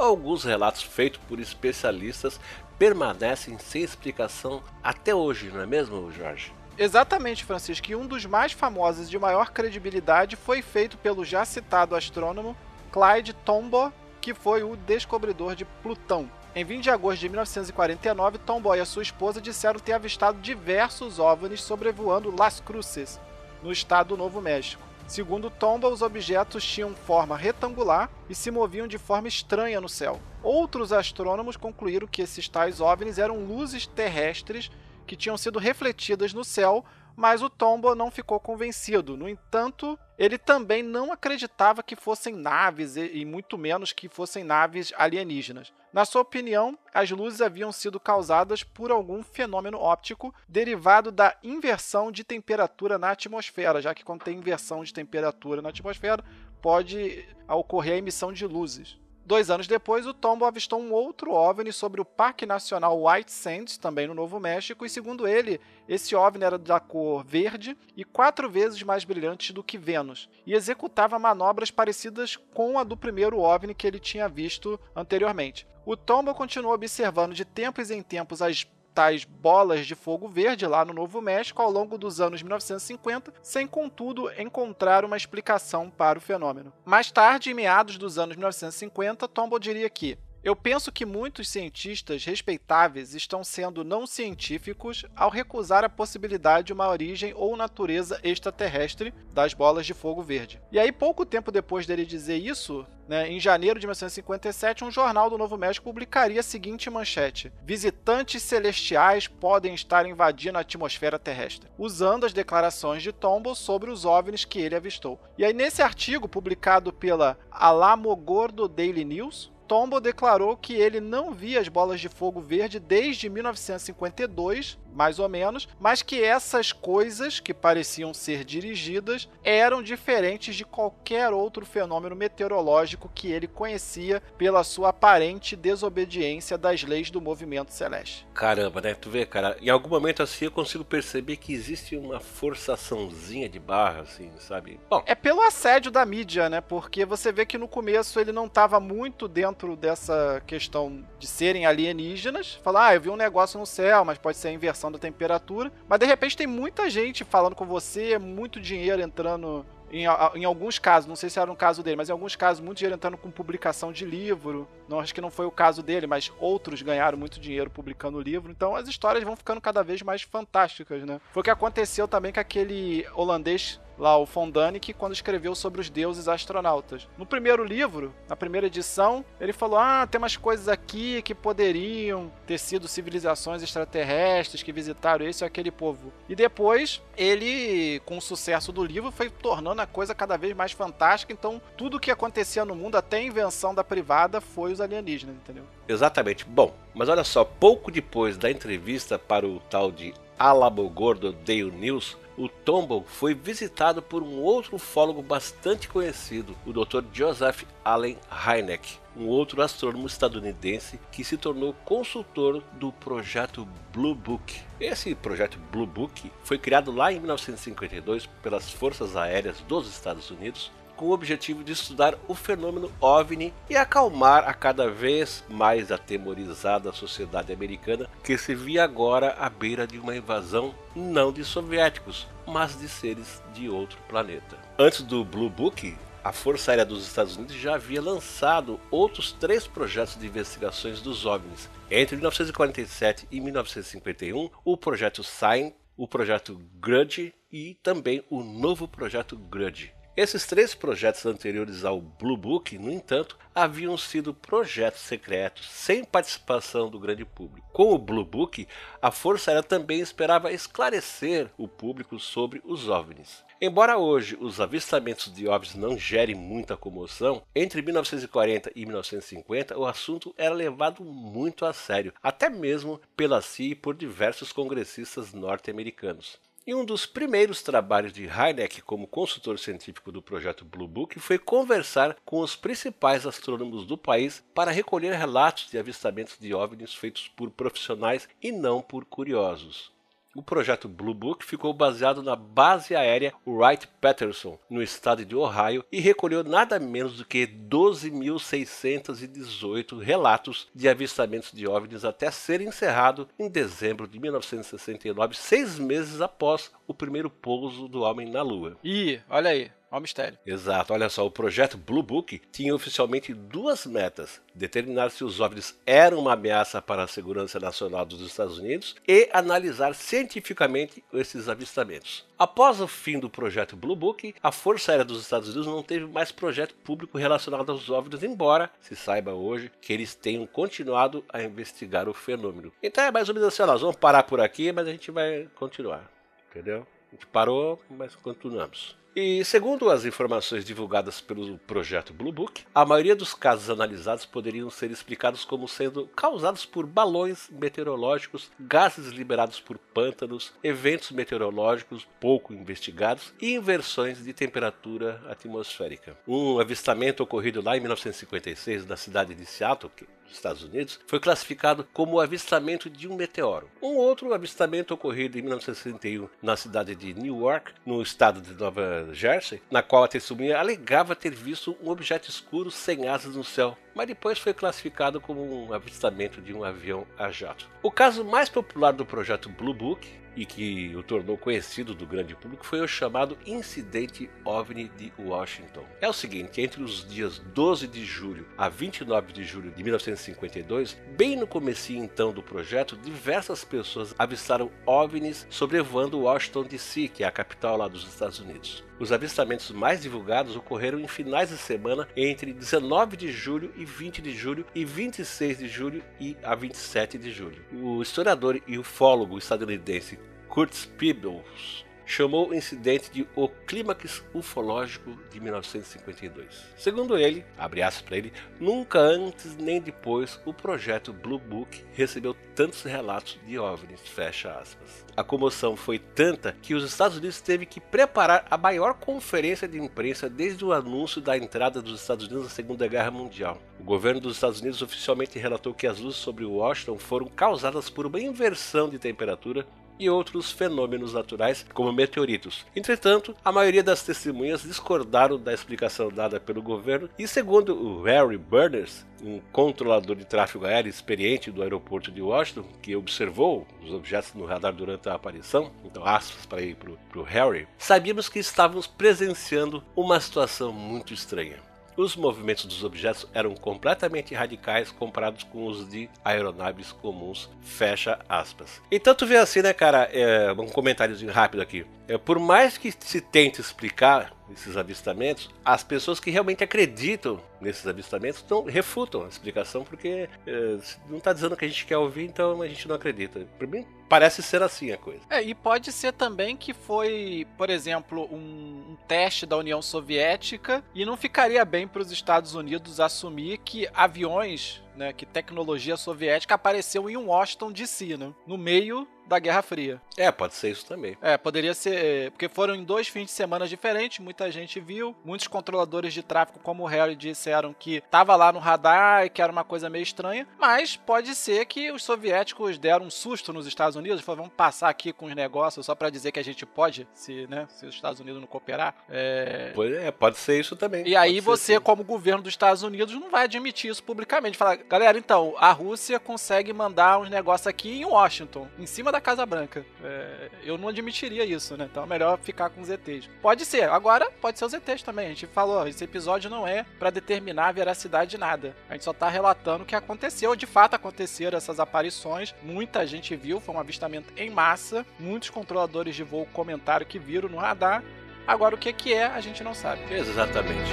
Alguns relatos feitos por especialistas permanecem sem explicação até hoje, não é mesmo, Jorge? Exatamente, Francisco. E um dos mais famosos de maior credibilidade foi feito pelo já citado astrônomo Clyde Tombaugh, que foi o descobridor de Plutão. Em 20 de agosto de 1949, Tombaugh e a sua esposa disseram ter avistado diversos OVNIs sobrevoando Las Cruces, no estado do Novo México. Segundo Tomba, os objetos tinham forma retangular e se moviam de forma estranha no céu. Outros astrônomos concluíram que esses tais OVNIs eram luzes terrestres que tinham sido refletidas no céu, mas o Tomba não ficou convencido. No entanto, ele também não acreditava que fossem naves e muito menos que fossem naves alienígenas. Na sua opinião, as luzes haviam sido causadas por algum fenômeno óptico derivado da inversão de temperatura na atmosfera, já que quando tem inversão de temperatura na atmosfera, pode ocorrer a emissão de luzes. Dois anos depois, o Tombo avistou um outro OVNI sobre o Parque Nacional White Sands, também no Novo México, e segundo ele, esse OVNI era da cor verde e quatro vezes mais brilhante do que Vênus, e executava manobras parecidas com a do primeiro OVNI que ele tinha visto anteriormente. O Tombo continuou observando de tempos em tempos as tais bolas de fogo verde lá no Novo México ao longo dos anos 1950, sem contudo encontrar uma explicação para o fenômeno. Mais tarde, em meados dos anos 1950, Tombaugh diria que eu penso que muitos cientistas respeitáveis estão sendo não científicos ao recusar a possibilidade de uma origem ou natureza extraterrestre das bolas de fogo verde. E aí, pouco tempo depois dele dizer isso, né, em janeiro de 1957, um jornal do Novo México publicaria a seguinte manchete: Visitantes celestiais podem estar invadindo a atmosfera terrestre, usando as declarações de Tombaugh sobre os OVNIs que ele avistou. E aí, nesse artigo publicado pela Alamogordo Daily News, Tombo declarou que ele não via as bolas de fogo verde desde 1952, mais ou menos, mas que essas coisas que pareciam ser dirigidas eram diferentes de qualquer outro fenômeno meteorológico que ele conhecia pela sua aparente desobediência das leis do movimento celeste. Caramba, né? Tu vê, cara, em algum momento assim eu consigo perceber que existe uma forçaçãozinha de barra, assim, sabe? Bom, é pelo assédio da mídia, né? Porque você vê que no começo ele não estava muito dentro dentro dessa questão de serem alienígenas, falar, ah, eu vi um negócio no céu, mas pode ser a inversão da temperatura. Mas de repente tem muita gente falando com você, muito dinheiro entrando em, em, alguns casos, não sei se era um caso dele, mas em alguns casos, muito dinheiro entrando com publicação de livro. Não, acho que não foi o caso dele, mas outros ganharam muito dinheiro publicando livro. Então as histórias vão ficando cada vez mais fantásticas, né? Foi o que aconteceu também com aquele holandês lá o Fondanic quando escreveu sobre os deuses astronautas. No primeiro livro, na primeira edição, ele falou: "Ah, tem umas coisas aqui que poderiam ter sido civilizações extraterrestres que visitaram esse ou aquele povo". E depois, ele, com o sucesso do livro, foi tornando a coisa cada vez mais fantástica, então tudo que acontecia no mundo, até a invenção da privada, foi os alienígenas, entendeu? Exatamente. Bom, mas olha só, pouco depois da entrevista para o tal de Alabogordo Daily News, o Tombaugh foi visitado por um outro ufólogo bastante conhecido, o Dr. Joseph Allen Hynek, um outro astrônomo estadunidense que se tornou consultor do projeto Blue Book. Esse projeto Blue Book foi criado lá em 1952 pelas Forças Aéreas dos Estados Unidos com o objetivo de estudar o fenômeno OVNI e acalmar a cada vez mais atemorizada sociedade americana que se via agora à beira de uma invasão não de soviéticos, mas de seres de outro planeta. Antes do Blue Book, a Força Aérea dos Estados Unidos já havia lançado outros três projetos de investigações dos OVNIs. Entre 1947 e 1951, o projeto SIGN, o projeto Grudge e também o novo projeto Grudge. Esses três projetos anteriores ao Blue Book, no entanto, haviam sido projetos secretos, sem participação do grande público. Com o Blue Book, a Força Aérea também esperava esclarecer o público sobre os OVNIs. Embora hoje os avistamentos de OVNIs não gerem muita comoção, entre 1940 e 1950 o assunto era levado muito a sério, até mesmo pela CIA e por diversos congressistas norte-americanos. E um dos primeiros trabalhos de Heineck como consultor científico do projeto Blue Book foi conversar com os principais astrônomos do país para recolher relatos de avistamentos de OVNIs feitos por profissionais e não por curiosos. O projeto Blue Book ficou baseado na base aérea Wright-Patterson, no estado de Ohio, e recolheu nada menos do que 12.618 relatos de avistamentos de OVNIs até ser encerrado em dezembro de 1969, seis meses após o primeiro pouso do homem na Lua. Ih, olha aí. Olha o mistério. Exato, olha só, o projeto Blue Book tinha oficialmente duas metas: determinar se os OVNIs eram uma ameaça para a segurança nacional dos Estados Unidos e analisar cientificamente esses avistamentos. Após o fim do projeto Blue Book, a Força Aérea dos Estados Unidos não teve mais projeto público relacionado aos OVNIs, embora se saiba hoje que eles tenham continuado a investigar o fenômeno. Então é mais ou menos assim, nós vamos parar por aqui, mas a gente vai continuar, entendeu? A gente parou, mas continuamos. E segundo as informações divulgadas pelo projeto Blue Book, a maioria dos casos analisados poderiam ser explicados como sendo causados por balões meteorológicos, gases liberados por pântanos, eventos meteorológicos pouco investigados e inversões de temperatura atmosférica. Um avistamento ocorrido lá em 1956 na cidade de Seattle, Estados Unidos, foi classificado como o avistamento de um meteoro. Um outro avistamento ocorrido em 1961 na cidade de Newark, no estado de Nova Jersey, na qual a testemunha alegava ter visto um objeto escuro sem asas no céu, mas depois foi classificado como um avistamento de um avião a jato. O caso mais popular do projeto Blue Book e que o tornou conhecido do grande público foi o chamado Incidente OVNI de Washington. É o seguinte, entre os dias 12 de julho a 29 de julho de 1952, bem no comecinho então do projeto, diversas pessoas avistaram OVNIs sobrevoando Washington DC, que é a capital lá dos Estados Unidos. Os avistamentos mais divulgados ocorreram em finais de semana entre 19 de julho e 20 de julho e 26 de julho e a 27 de julho. O historiador e ufólogo estadunidense Kurt Peebles chamou o incidente de o clímax ufológico de 1952. Segundo ele, abre aspas para ele, nunca antes nem depois o projeto Blue Book recebeu tantos relatos de OVNIs, fecha aspas. A comoção foi tanta que os Estados Unidos teve que preparar a maior conferência de imprensa desde o anúncio da entrada dos Estados Unidos na Segunda Guerra Mundial. O governo dos Estados Unidos oficialmente relatou que as luzes sobre Washington foram causadas por uma inversão de temperatura e outros fenômenos naturais, como meteoritos. Entretanto, a maioria das testemunhas discordaram da explicação dada pelo governo e, segundo o Harry Burners, um controlador de tráfego aéreo experiente do aeroporto de Washington, que observou os objetos no radar durante a aparição, então aspas para ir para o Harry, sabíamos que estávamos presenciando uma situação muito estranha. Os movimentos dos objetos eram completamente radicais comparados com os de aeronaves comuns. Fecha aspas. Então tu vê assim, né, cara? É, um comentáriozinho rápido aqui. É, por mais que se tente explicar esses avistamentos, as pessoas que realmente acreditam nesses avistamentos não refutam a explicação porque é, não está dizendo o que a gente quer ouvir, então a gente não acredita. Para mim parece ser assim a coisa. É, e pode ser também que foi, por exemplo, um, um teste da União Soviética e não ficaria bem para os Estados Unidos assumir que aviões né, que tecnologia soviética apareceu em Washington DC, né, no meio da Guerra Fria. É, pode ser isso também. É, poderia ser. É, porque foram em dois fins de semana diferentes, muita gente viu. Muitos controladores de tráfego, como o Harry, disseram que estava lá no radar e que era uma coisa meio estranha. Mas pode ser que os soviéticos deram um susto nos Estados Unidos, falaram, vamos passar aqui com os negócios só para dizer que a gente pode, se, né, se os Estados Unidos não cooperar. É... Pois é, pode ser isso também. E aí você, sim. como governo dos Estados Unidos, não vai admitir isso publicamente. Falar, galera, então, a Rússia consegue mandar uns negócios aqui em Washington, em cima da Casa Branca. É, eu não admitiria isso, né? Então é melhor ficar com os ETs. Pode ser, agora pode ser os ETs também. A gente falou, esse episódio não é para determinar a veracidade de nada. A gente só tá relatando o que aconteceu. De fato aconteceram essas aparições, muita gente viu, foi um avistamento em massa. Muitos controladores de voo comentaram que viram no radar. Agora o que, é, a gente não sabe. Exatamente.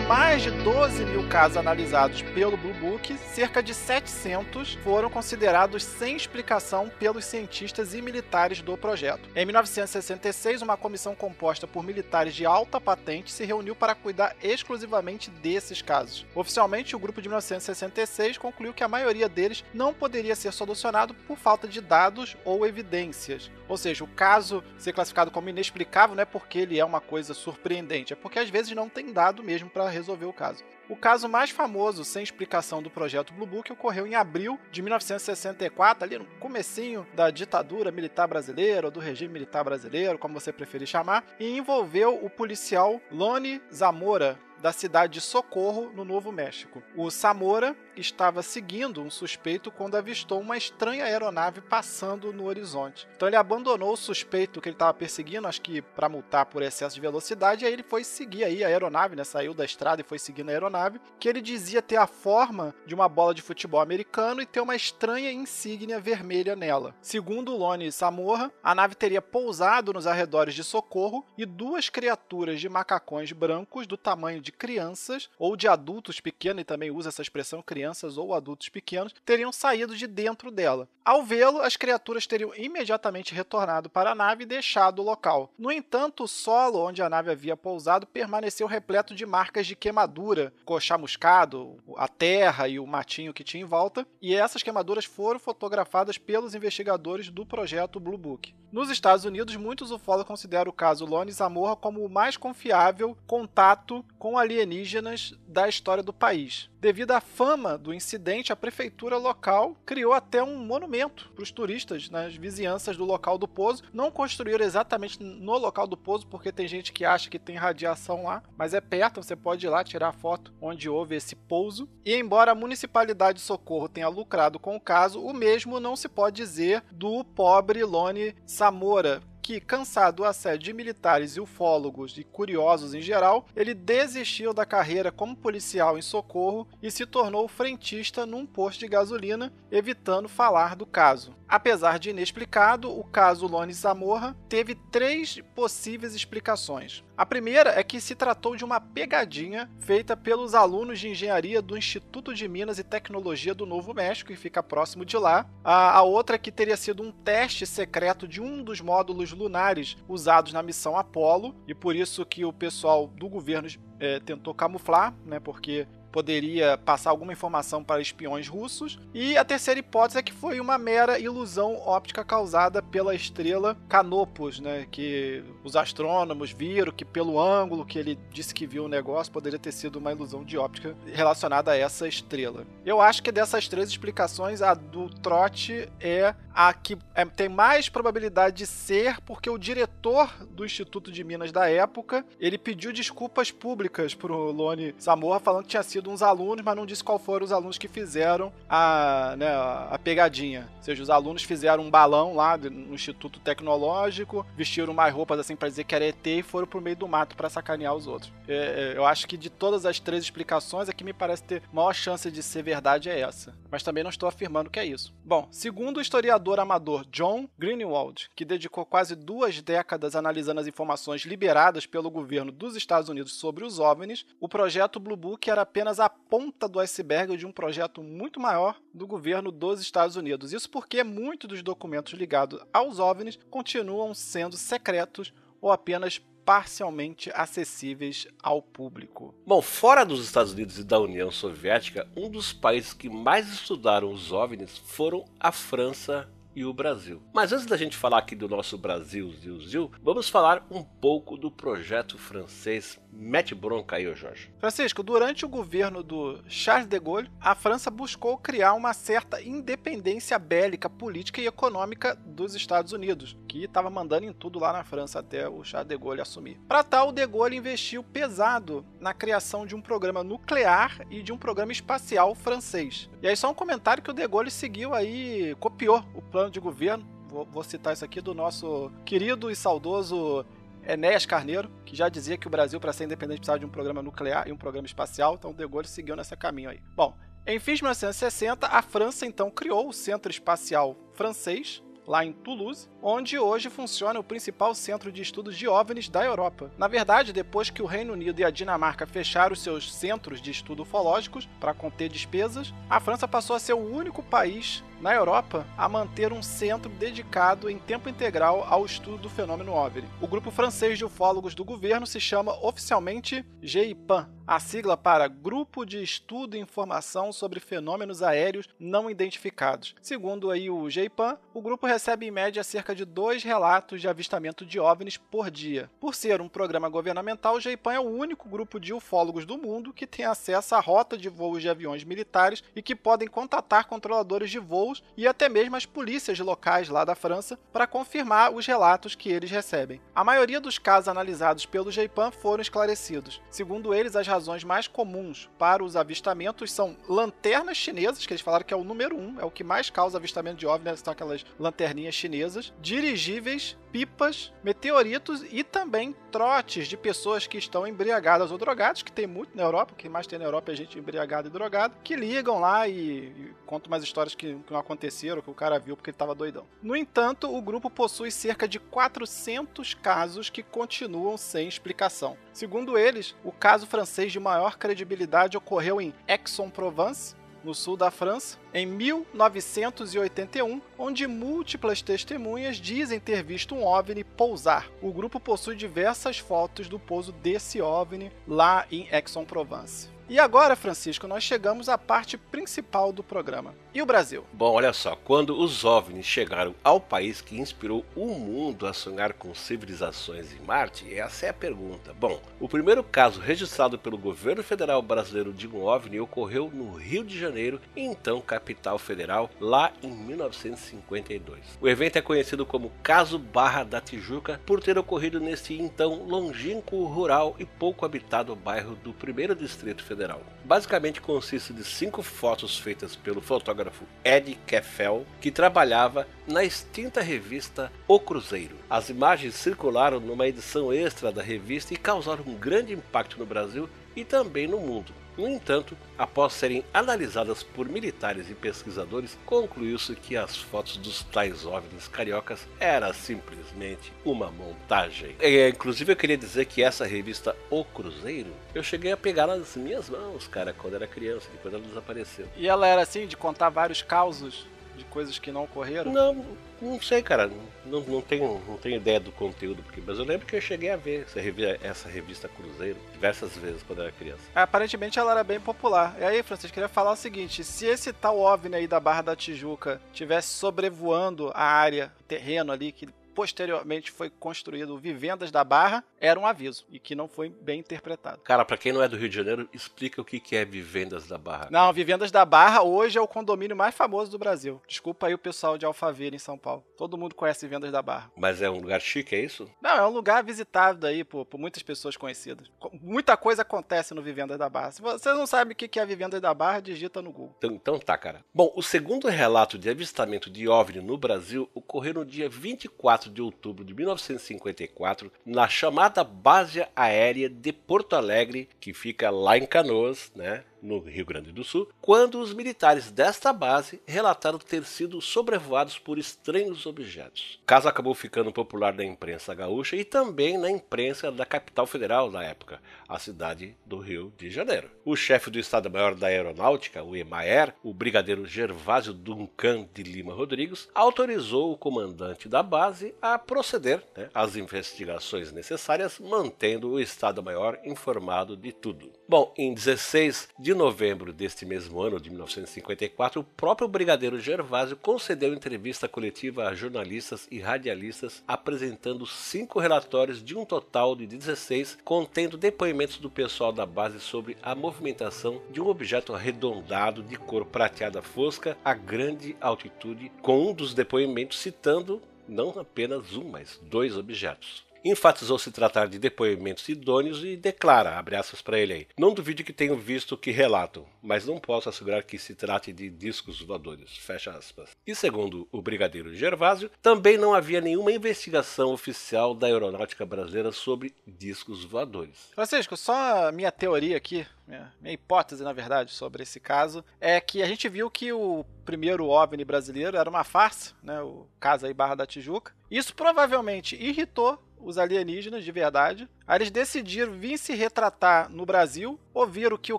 Mais de 12 mil casos analisados pelo Blue Book, cerca de 700 foram considerados sem explicação pelos cientistas e militares do projeto. Em 1966, uma comissão composta por militares de alta patente se reuniu para cuidar exclusivamente desses casos. Oficialmente, o grupo de 1966 concluiu que a maioria deles não poderia ser solucionado por falta de dados ou evidências. Ou seja, o caso ser classificado como inexplicável não é porque ele é uma coisa surpreendente, é porque às vezes não tem dado mesmo para resolver o caso. O caso mais famoso sem explicação do projeto Blue Book ocorreu em abril de 1964, ali no comecinho da ditadura militar brasileira ou do regime militar brasileiro, como você preferir chamar, e envolveu o policial Lone Zamora, da cidade de Socorro, no Novo México. O Samora estava seguindo um suspeito quando avistou uma estranha aeronave passando no horizonte. Então ele abandonou o suspeito que ele estava perseguindo, acho que para multar por excesso de velocidade, e aí ele foi seguir aí a aeronave, né? Saiu da estrada e foi seguindo a aeronave, que ele dizia ter a forma de uma bola de futebol americano e ter uma estranha insígnia vermelha nela. Segundo Lone Samorra, a nave teria pousado nos arredores de Socorro e duas criaturas de macacões brancos do tamanho de crianças ou de adultos pequenos, e também usa essa expressão crianças ou adultos pequenos, teriam saído de dentro dela. Ao vê-lo, as criaturas teriam imediatamente retornado para a nave e deixado o local. No entanto, o solo onde a nave havia pousado permaneceu repleto de marcas de queimadura, chamuscado, a terra e o matinho que tinha em volta, e essas queimaduras foram fotografadas pelos investigadores do projeto Blue Book. Nos Estados Unidos, muitos ufólogos consideram o caso Lone Zamorra como o mais confiável contato com alienígenas da história do país. Devido à fama do incidente, a prefeitura local criou até um monumento para os turistas nas vizinhanças do local do pouso. Não construíram exatamente no local do pouso, porque tem gente que acha que tem radiação lá, mas é perto, você pode ir lá tirar foto onde houve esse pouso. E embora a municipalidade de Socorro tenha lucrado com o caso, o mesmo não se pode dizer do pobre Lone Samora, que, cansado do assédio de militares e ufólogos e curiosos em geral, ele desistiu da carreira como policial em Socorro e se tornou frentista num posto de gasolina, evitando falar do caso. Apesar de inexplicado, o caso Lone Zamorra teve três possíveis explicações. A primeira é que se tratou de uma pegadinha feita pelos alunos de engenharia do Instituto de Minas e Tecnologia do Novo México, e fica próximo de lá. A, a outra é que teria sido um teste secreto de um dos módulos lunares usados na missão Apollo, e por isso que o pessoal do governo é, tentou camuflar, né, porque poderia passar alguma informação para espiões russos. E a terceira hipótese é que foi uma mera ilusão óptica causada pela estrela Canopus, né? Que os astrônomos viram que pelo ângulo que ele disse que viu o negócio poderia ter sido uma ilusão de óptica relacionada a essa estrela. Eu acho que dessas três explicações, a do trote é a que é, tem mais probabilidade de ser, porque o diretor do Instituto de Minas da época ele pediu desculpas públicas pro Lone Zamorra falando que tinha sido uns alunos, mas não disse qual foram os alunos que fizeram a, né, a pegadinha. Ou seja, os alunos fizeram um balão lá no Instituto Tecnológico, vestiram mais roupas assim para dizer que era ET e foram pro meio do mato para sacanear os outros. É, é, eu acho que de todas as três explicações, a que me parece ter maior chance de ser verdade é essa. Mas também não estou afirmando que é isso. Bom, segundo o historiador amador John Greenwald, que dedicou quase duas décadas analisando as informações liberadas pelo governo dos Estados Unidos sobre os OVNIs, o projeto Blue Book era apenas apenas a ponta do iceberg de um projeto muito maior do governo dos Estados Unidos. Isso porque muitos dos documentos ligados aos OVNIs continuam sendo secretos ou apenas parcialmente acessíveis ao público. Bom, fora dos Estados Unidos e da União Soviética, um dos países que mais estudaram os OVNIs foram a França e o Brasil. Mas antes da gente falar aqui do nosso Brasil, Zil, Zil, vamos falar um pouco do projeto francês. Mete bronca aí, Jorge. Francisco, durante o governo do Charles de Gaulle, a França buscou criar uma certa independência bélica, política e econômica dos Estados Unidos, que estava mandando em tudo lá na França até o Charles de Gaulle assumir. Para tal, o de Gaulle investiu pesado na criação de um programa nuclear e de um programa espacial francês. E aí só um comentário que o de Gaulle seguiu aí, copiou o plano de governo, vou citar isso aqui, do nosso querido e saudoso Enéas Carneiro, que já dizia que o Brasil, para ser independente, precisava de um programa nuclear e um programa espacial, então o De Gaulle seguiu nesse caminho aí. Bom, em fins de 1960, a França então criou o Centro Espacial Francês, lá em Toulouse, onde hoje funciona o principal centro de estudos de OVNIs da Europa. Na verdade, depois que o Reino Unido e a Dinamarca fecharam seus centros de estudo ufológicos para conter despesas, a França passou a ser o único país na Europa a manter um centro dedicado em tempo integral ao estudo do fenômeno OVNI. O grupo francês de ufólogos do governo se chama oficialmente GIPAN, a sigla para Grupo de Estudo e Informação sobre Fenômenos Aéreos Não Identificados. Segundo aí o GIPAN, o grupo recebe em média cerca de dois relatos de avistamento de OVNIs por dia. Por ser um programa governamental, o GIPAN é o único grupo de ufólogos do mundo que tem acesso à rota de voos de aviões militares e que podem contatar controladores de voo voos e até mesmo as polícias locais lá da França para confirmar os relatos que eles recebem. A maioria dos casos analisados pelo JPAN foram esclarecidos. Segundo eles, as razões mais comuns para os avistamentos são lanternas chinesas, que eles falaram que é o número um, é o que mais causa avistamento de OVNI, né? são aquelas lanterninhas chinesas, dirigíveis, pipas, meteoritos e também trotes de pessoas que estão embriagadas ou drogadas, que tem muito na Europa, que mais tem na Europa é gente embriagada e drogada, que ligam lá e, e contam umas histórias que, que não aconteceram, que o cara viu porque ele estava doidão. No entanto, o grupo possui cerca de 400 casos que continuam sem explicação. Segundo eles, o caso francês de maior credibilidade ocorreu em Aix-en-Provence, no sul da França, em 1981, onde múltiplas testemunhas dizem ter visto um OVNI pousar. O grupo possui diversas fotos do pouso desse OVNI lá em Aix-en-Provence. E agora, Francisco, nós chegamos à parte principal do programa. E o Brasil? Bom, olha só, quando os OVNIs chegaram ao país que inspirou o mundo a sonhar com civilizações em Marte, essa é a pergunta. Bom, o primeiro caso registrado pelo governo federal brasileiro de um OVNI ocorreu no Rio de Janeiro, então capital federal, lá em 1952. O evento é conhecido como Caso Barra da Tijuca por ter ocorrido nesse então longínquo, rural e pouco habitado bairro do primeiro distrito Federal. Basicamente consiste de cinco fotos feitas pelo fotógrafo Ed Keffel, que trabalhava na extinta revista O Cruzeiro. As imagens circularam numa edição extra da revista e causaram um grande impacto no Brasil e também no mundo. No entanto, após serem analisadas por militares e pesquisadores, concluiu-se que as fotos dos tais OVNIs cariocas era simplesmente uma montagem. É, inclusive eu queria dizer que essa revista O Cruzeiro, eu cheguei a pegar nas minhas mãos, cara, quando era criança, depois ela desapareceu. E ela era assim, de contar vários causos de coisas que não ocorreram? Não, não sei, cara. Não, não, tenho, não tenho ideia do conteúdo, porque, mas eu lembro que eu cheguei a ver essa revista, essa revista Cruzeiro diversas vezes quando eu era criança. Aparentemente ela era bem popular. E aí, Francisco, queria falar o seguinte: se esse tal OVNI aí da Barra da Tijuca tivesse sobrevoando a área, terreno ali, que posteriormente foi construído Vivendas da Barra, era um aviso e que não foi bem interpretado. Cara, para quem não é do Rio de Janeiro, explica o que é Vivendas da Barra. Não, Vivendas da Barra hoje é o condomínio mais famoso do Brasil. Desculpa aí o pessoal de Alphaville em São Paulo. Todo mundo conhece Vivendas da Barra. Mas é um lugar chique, é isso? Não, é um lugar visitado aí por, por muitas pessoas conhecidas. Muita coisa acontece no Vivendas da Barra. Se você não sabe o que é Vivendas da Barra, digita no Google. Então, então tá, cara. Bom, o segundo relato de avistamento de OVNI no Brasil ocorreu no dia 24 de outubro de 1954 na chamada Base Aérea de Porto Alegre, que fica lá em Canoas, né? No Rio Grande do Sul, quando os militares desta base relataram ter sido sobrevoados por estranhos objetos. O caso acabou ficando popular na imprensa gaúcha e também na imprensa da capital federal da época, a cidade do Rio de Janeiro. O chefe do Estado-Maior da Aeronáutica, o EMAER, o brigadeiro Gervásio Duncan de Lima Rodrigues, autorizou o comandante da base a proceder né, às investigações necessárias, mantendo o Estado-Maior informado de tudo. Bom, em 16 de novembro deste mesmo ano, de 1954, o próprio Brigadeiro Gervásio concedeu entrevista coletiva a jornalistas e radialistas, apresentando cinco relatórios de um total de 16, contendo depoimentos do pessoal da base sobre a movimentação de um objeto arredondado de cor prateada fosca a grande altitude, com um dos depoimentos citando não apenas um, mas dois objetos enfatizou se tratar de depoimentos idôneos e declara, abre aspas para ele aí, não duvide que tenho visto o que relatam, mas não posso assegurar que se trate de discos voadores, fecha aspas. E segundo o brigadeiro Gervásio, também não havia nenhuma investigação oficial da aeronáutica brasileira sobre discos voadores. Francisco, só minha teoria aqui, minha, minha, hipótese, na verdade, sobre esse caso, é que a gente viu que o primeiro OVNI brasileiro era uma farsa, né, o caso aí Barra da Tijuca. Isso provavelmente irritou os alienígenas de verdade. Aí eles decidiram vir se retratar no Brasil, ouviram que o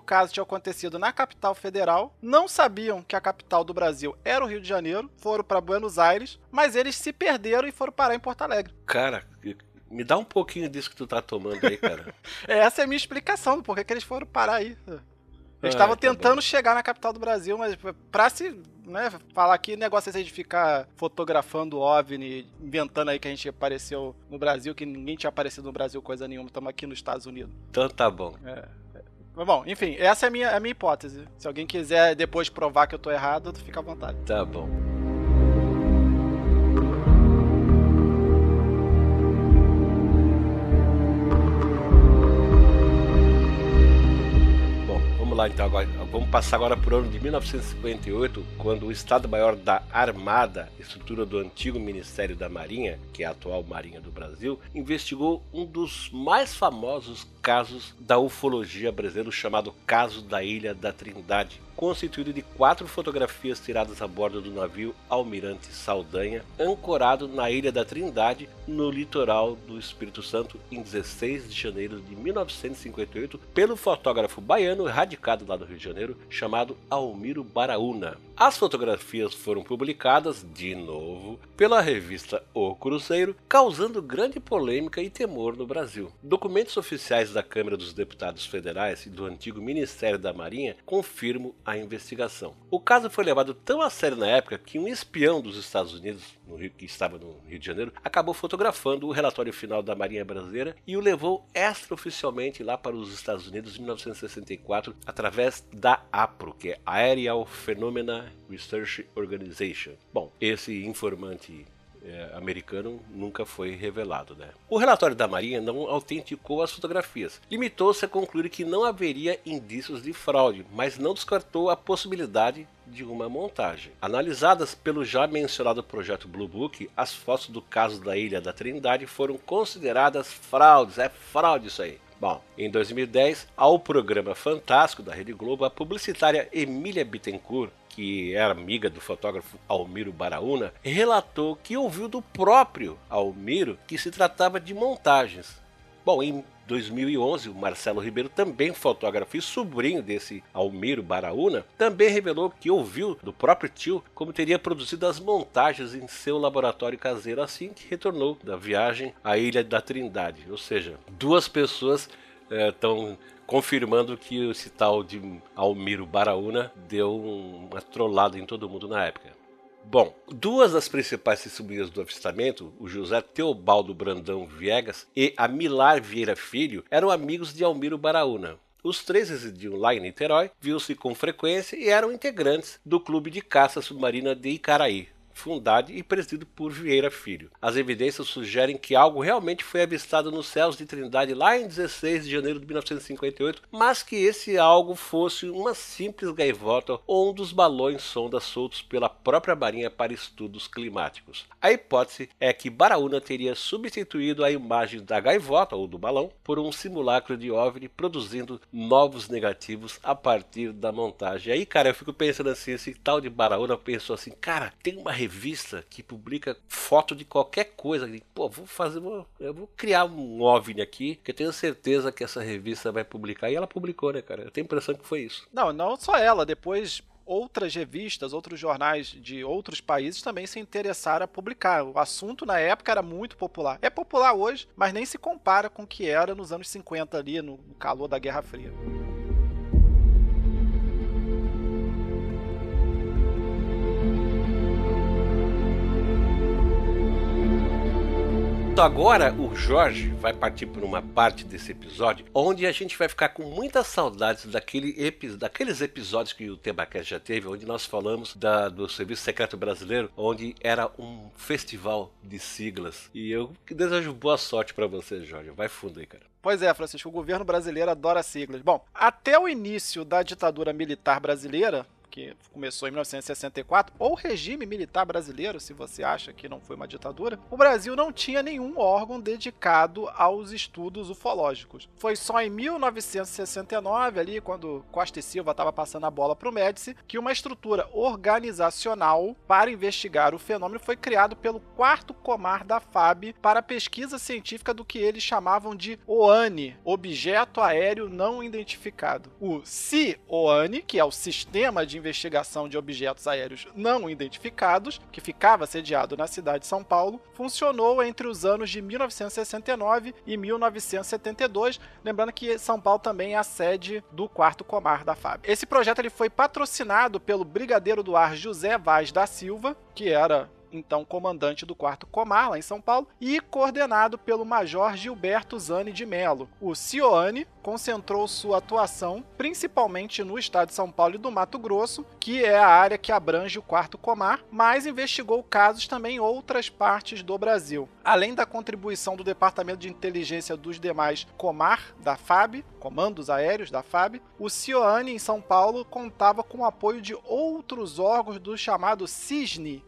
caso tinha acontecido na capital federal, não sabiam que a capital do Brasil era o Rio de Janeiro, foram para Buenos Aires, mas eles se perderam e foram parar em Porto Alegre. Cara, me dá um pouquinho disso que tu tá tomando aí, cara. Essa é a minha explicação do porquê que eles foram parar aí. Eles estavam ah, tá tentando bom. chegar na capital do Brasil, mas pra se né, falar que negócio é de ficar fotografando OVNI, inventando aí que a gente apareceu no Brasil, que ninguém tinha aparecido no Brasil coisa nenhuma, estamos aqui nos Estados Unidos. Então tá bom. É. Mas bom, enfim, essa é a minha, é a minha hipótese. Se alguém quiser depois provar que eu tô errado, fica à vontade. Tá bom. Lá então agora. Vamos passar agora o ano de 1958, quando o Estado-Maior da Armada, estrutura do antigo Ministério da Marinha, que é a atual Marinha do Brasil, investigou um dos mais famosos casos da ufologia brasileira, chamado Caso da Ilha da Trindade, constituído de quatro fotografias tiradas a bordo do navio Almirante Saldanha, ancorado na Ilha da Trindade, no litoral do Espírito Santo, em 16 de janeiro de 1958, pelo fotógrafo baiano radicado lá no Rio de Janeiro, chamado Almiro Baraúna. As fotografias foram publicadas, de novo, pela revista O Cruzeiro, causando grande polêmica e temor no Brasil. Documentos oficiais da Câmara dos Deputados Federais e do antigo Ministério da Marinha confirmam a investigação. O caso foi levado tão a sério na época que um espião dos Estados Unidos, Rio, que estava no Rio de Janeiro, acabou fotografando o relatório final da Marinha Brasileira e o levou extraoficialmente lá para os Estados Unidos em 1964 através da APRO, que é Aerial Phenomena Research Organization. Bom, esse informante é, americano nunca foi revelado. Né? O relatório da Marinha não autenticou as fotografias, limitou-se a concluir que não haveria indícios de fraude, mas não descartou a possibilidade de uma montagem. Analisadas pelo já mencionado projeto Blue Book, as fotos do caso da Ilha da Trindade foram consideradas fraudes. É fraude isso aí. Bom, em 2010, ao programa Fantástico da Rede Globo, a publicitária Emília Bittencourt, que era amiga do fotógrafo Almiro Baraúna, relatou que ouviu do próprio Almiro que se tratava de montagens. Bom, em 2011, o Marcelo Ribeiro, também fotógrafo e sobrinho desse Almiro Baraúna, também revelou que ouviu do próprio tio como teria produzido as montagens em seu laboratório caseiro assim que retornou da viagem à Ilha da Trindade. Ou seja, duas pessoas estão é, confirmando que esse tal de Almiro Baraúna deu uma trollada em todo mundo na época. Bom, duas das principais testemunhas do avistamento, o José Teobaldo Brandão Viegas e a Milar Vieira Filho, eram amigos de Almiro Baraúna. Os três residiam lá em Niterói, viu-se com frequência e eram integrantes do Clube de Caça Submarina de Icaraí, fundado e presidido por Vieira Filho. As evidências sugerem que algo realmente foi avistado nos céus de Trindade lá em 16 de janeiro de 1958, mas que esse algo fosse uma simples gaivota ou um dos balões sonda soltos pela própria Marinha para estudos climáticos. A hipótese é que Baraúna teria substituído a imagem da gaivota ou do balão por um simulacro de OVNI produzindo novos negativos a partir da montagem. Aí, cara, eu fico pensando assim, esse tal de Baraúna pensou assim, cara, tem uma revista que publica foto de qualquer coisa, pô, vou fazer, vou, eu vou criar um OVNI aqui, que eu tenho certeza que essa revista vai publicar. E ela publicou, né, cara? Eu tenho a impressão que foi isso. Não, não só ela, depois outras revistas, outros jornais de outros países também se interessaram a publicar. O assunto na época era muito popular. É popular hoje, mas nem se compara com o que era nos anos 50 ali, no calor da Guerra Fria. Então agora o Jorge vai partir por uma parte desse episódio onde a gente vai ficar com muitas saudades daquele epi daqueles episódios que o Tebacast já teve, onde nós falamos da, do Serviço Secreto Brasileiro, onde era um festival de siglas. E eu desejo boa sorte para você, Jorge. Vai fundo aí, cara. Pois é, Francisco, o governo brasileiro adora siglas. Bom, até o início da ditadura militar brasileira, que começou em 1964, ou regime militar brasileiro, se você acha que não foi uma ditadura, o Brasil não tinha nenhum órgão dedicado aos estudos ufológicos. Foi só em 1969, ali, quando Costa e Silva estava passando a bola para o Médici, que uma estrutura organizacional para investigar o fenômeno foi criado pelo quarto comar da FAB para pesquisa científica do que eles chamavam de OANI, Objeto Aéreo Não Identificado. O CIOANI, que é o Sistema investigação de objetos aéreos não identificados, que ficava sediado na cidade de São Paulo, funcionou entre os anos de 1969 e 1972, lembrando que São Paulo também é a sede do quarto comar da FAB. Esse projeto ele foi patrocinado pelo brigadeiro do ar José Vaz da Silva, que era então comandante do 4 Comar, lá em São Paulo, e coordenado pelo Major Gilberto Zani de Melo. O CIOANE concentrou sua atuação principalmente no estado de São Paulo e do Mato Grosso, que é a área que abrange o 4 Comar, mas investigou casos também em outras partes do Brasil. Além da contribuição do Departamento de Inteligência dos demais Comar da FAB, Comandos Aéreos da FAB, o CIOANE em São Paulo contava com o apoio de outros órgãos do chamado CISNE,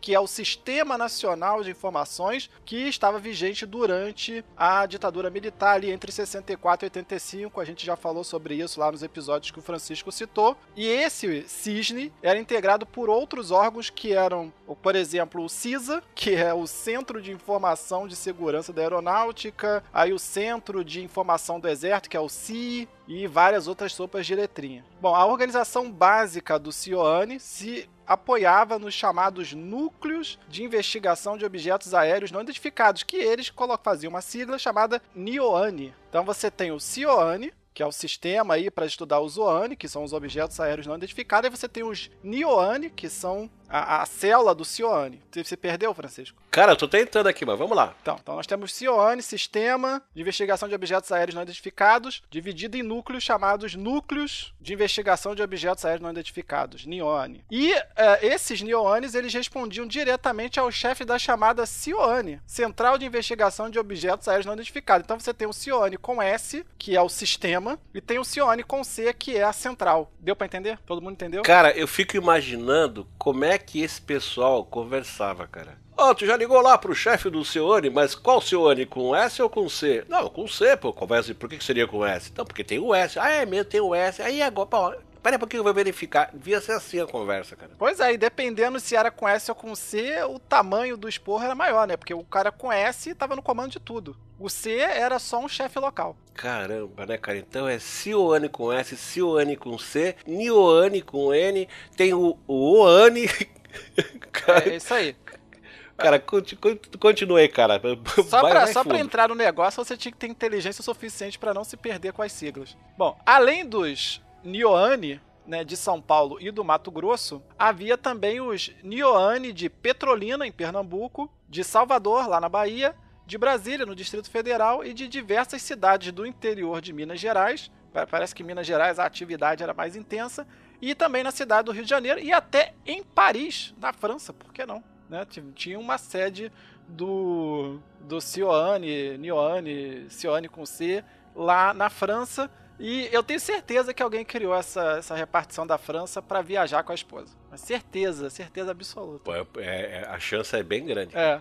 que é o Sistema Nacional de Informações, que estava vigente durante a ditadura militar ali entre 64 e 85. A gente já falou sobre isso lá nos episódios que o Francisco citou. E esse CISNE era integrado por outros órgãos que eram, por exemplo, o CISA, que é o Centro de Informação de Segurança da Aeronáutica, aí o Centro de Informação do Exército, que é o CI, e várias outras sopas de letrinha. Bom, a organização básica do CIOANE se apoiava nos chamados núcleos de investigação de objetos aéreos não identificados, que eles faziam uma sigla chamada NIOANE. Então você tem o CIOANE, que é o sistema aí para estudar os OANE, que são os objetos aéreos não identificados, e você tem os NIOANE, que são a, a célula do Cioane. Você perdeu, Francisco? Cara, eu tô tentando aqui, mas vamos lá. Então, então nós temos Cioane, Sistema de Investigação de Objetos Aéreos Não Identificados, dividido em núcleos chamados Núcleos de Investigação de Objetos Aéreos Não Identificados, NIONE. E uh, esses NIONES, eles respondiam diretamente ao chefe da chamada CIOANE, Central de Investigação de Objetos Aéreos Não Identificados. Então você tem o CIOANE com S, que é o sistema, e tem o CIOANE com C, que é a central. Deu para entender? Todo mundo entendeu? Cara, eu fico imaginando como é que esse pessoal conversava, cara. Ó, oh, tu já ligou lá pro chefe do Cione, mas qual Cione? Com S ou com C? Não, com C, pô, conversa. Por que, que seria com S? Não, porque tem o S. Ah, é mesmo, tem o S. Aí agora, pô, Pera aí, porque eu vou verificar. Devia ser assim a conversa, cara. Pois é, e dependendo se era com S ou com C, o tamanho do esporro era maior, né? Porque o cara com S tava no comando de tudo. O C era só um chefe local. Caramba, né, cara? Então é Cioane com S, Cioane com C, Nioane com N, tem o, o Oane. cara, é isso aí. Cara, continue cara. Só, vai, pra, vai só pra, entrar no negócio, você tinha que ter inteligência suficiente para não se perder com as siglas. Bom, além dos Nioane, né, de São Paulo e do Mato Grosso, havia também os Nioane de Petrolina, em Pernambuco, de Salvador, lá na Bahia, de Brasília, no Distrito Federal, e de diversas cidades do interior de Minas Gerais. Parece que em Minas Gerais a atividade era mais intensa. E também na cidade do Rio de Janeiro e até em Paris, na França, por que não? né? Tinha uma sede do, do Cioane, Nioane, Cione com C, lá na França. E eu tenho certeza que alguém criou essa, essa repartição da França para viajar com a esposa. Certeza, certeza absoluta. Pô, é, é, a chance é bem grande. É.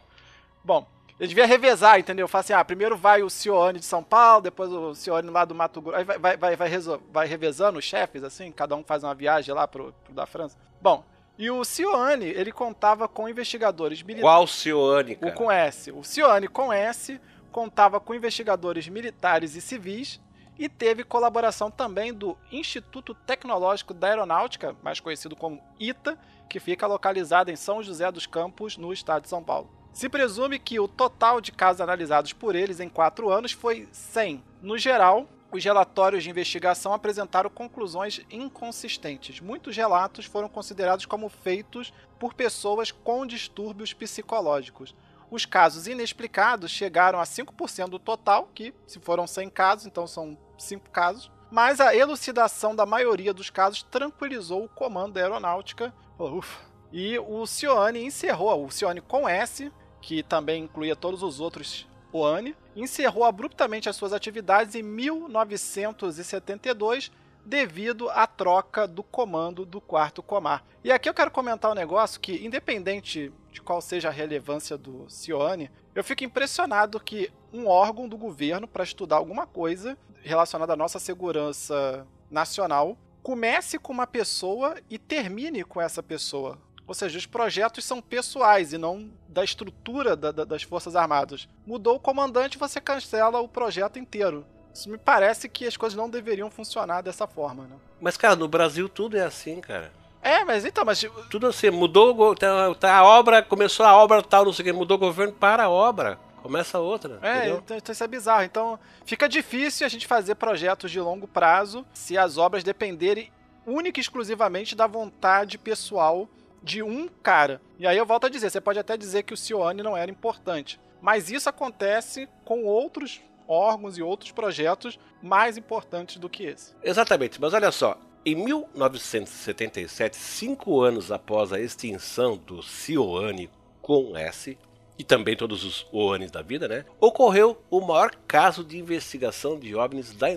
Bom, eu devia revezar, entendeu? Falar assim, ah, primeiro vai o Cione de São Paulo, depois o Cione lá do Mato Grosso. Aí vai, vai, vai, vai, vai revezando os chefes, assim, cada um faz uma viagem lá pro, pro da França. Bom, e o Cione, ele contava com investigadores militares. Qual Cione, cara? O com S. O Cione com S contava com investigadores militares e civis e teve colaboração também do Instituto Tecnológico da Aeronáutica, mais conhecido como ITA, que fica localizado em São José dos Campos, no estado de São Paulo. Se presume que o total de casos analisados por eles em quatro anos foi 100. No geral, os relatórios de investigação apresentaram conclusões inconsistentes. Muitos relatos foram considerados como feitos por pessoas com distúrbios psicológicos. Os casos inexplicados chegaram a 5% do total, que se foram 100 casos, então são 5 casos. Mas a elucidação da maioria dos casos tranquilizou o comando da aeronáutica. Ufa. E o Cione encerrou, o Cione com S, que também incluía todos os outros OANI, encerrou abruptamente as suas atividades em 1972 devido à troca do comando do quarto comar. E aqui eu quero comentar um negócio que, independente de qual seja a relevância do Cione, eu fico impressionado que um órgão do governo para estudar alguma coisa relacionada à nossa segurança nacional comece com uma pessoa e termine com essa pessoa. Ou seja, os projetos são pessoais e não da estrutura da, da, das Forças Armadas. Mudou o comandante, você cancela o projeto inteiro. Isso me parece que as coisas não deveriam funcionar dessa forma, né? Mas, cara, no Brasil tudo é assim, cara. É, mas então, mas. Tudo assim, mudou tá, tá, a obra, começou a obra tal, não sei o que, mudou o governo, para a obra. Começa outra. É, então, então, isso é bizarro. Então, fica difícil a gente fazer projetos de longo prazo se as obras dependerem única e exclusivamente da vontade pessoal de um cara. E aí eu volto a dizer, você pode até dizer que o Cione não era importante, mas isso acontece com outros órgãos e outros projetos mais importantes do que esse. Exatamente, mas olha só, em 1977, cinco anos após a extinção do Cioane com S, e também todos os OANs da vida, né? Ocorreu o maior caso de investigação de OVNIs da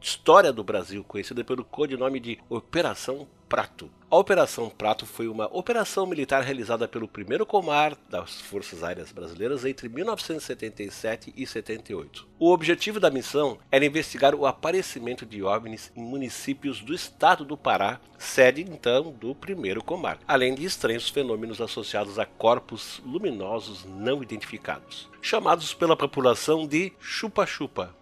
história do Brasil, conhecida pelo codinome de Operação Prato. A Operação Prato foi uma operação militar realizada pelo primeiro Comar das Forças Aéreas Brasileiras entre 1977 e 78. O objetivo da missão era investigar o aparecimento de OVNIs em municípios do estado do Pará, sede então do primeiro Comar, além de estranhos fenômenos associados a corpos luminosos não identificados, chamados pela população de chupa-chupa.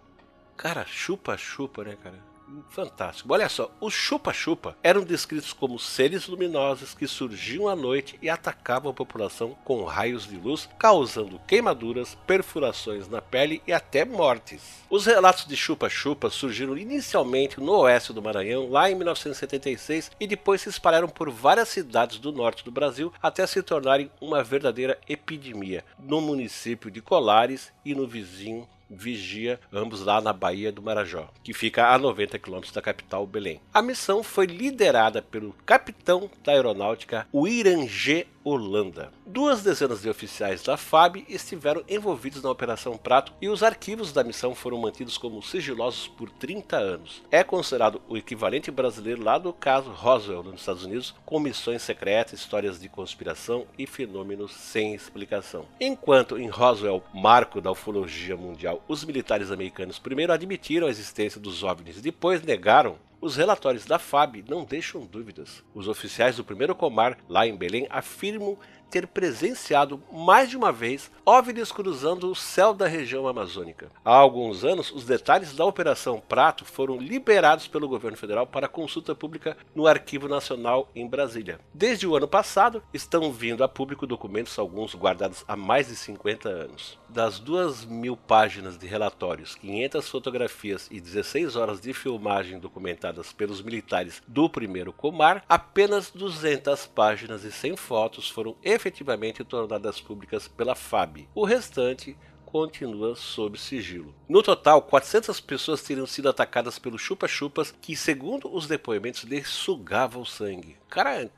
Cara, chupa-chupa, né, cara? Fantástico. Olha só, os chupa-chupa eram descritos como seres luminosos que surgiam à noite e atacavam a população com raios de luz, causando queimaduras, perfurações na pele e até mortes. Os relatos de chupa-chupa surgiram inicialmente no oeste do Maranhão, lá em 1976, e depois se espalharam por várias cidades do norte do Brasil até se tornarem uma verdadeira epidemia no município de Colares e no vizinho Vigia, ambos lá na Baía do Marajó, que fica a 90 quilômetros da capital Belém. A missão foi liderada pelo capitão da aeronáutica Wirangê Holanda. Duas dezenas de oficiais da FAB estiveram envolvidos na Operação Prato e os arquivos da missão foram mantidos como sigilosos por 30 anos. É considerado o equivalente brasileiro lá do caso Roswell nos Estados Unidos, com missões secretas, histórias de conspiração e fenômenos sem explicação. Enquanto em Roswell, marco da ufologia mundial, os militares americanos primeiro admitiram a existência dos OVNIs e depois negaram, os relatórios da FAB não deixam dúvidas. Os oficiais do primeiro comar lá em Belém afirmam ter presenciado mais de uma vez OVNIs cruzando o céu da região amazônica. Há alguns anos, os detalhes da Operação Prato foram liberados pelo governo federal para consulta pública no Arquivo Nacional em Brasília. Desde o ano passado, estão vindo a público documentos, alguns guardados há mais de 50 anos. Das duas mil páginas de relatórios, 500 fotografias e 16 horas de filmagem documentadas pelos militares do primeiro Comar, apenas 200 páginas e 100 fotos foram efetivamente tornadas públicas pela FAB. O restante continua sob sigilo. No total, 400 pessoas teriam sido atacadas pelos chupa-chupas que, segundo os depoimentos, lhes sugavam o sangue. Cara, eh,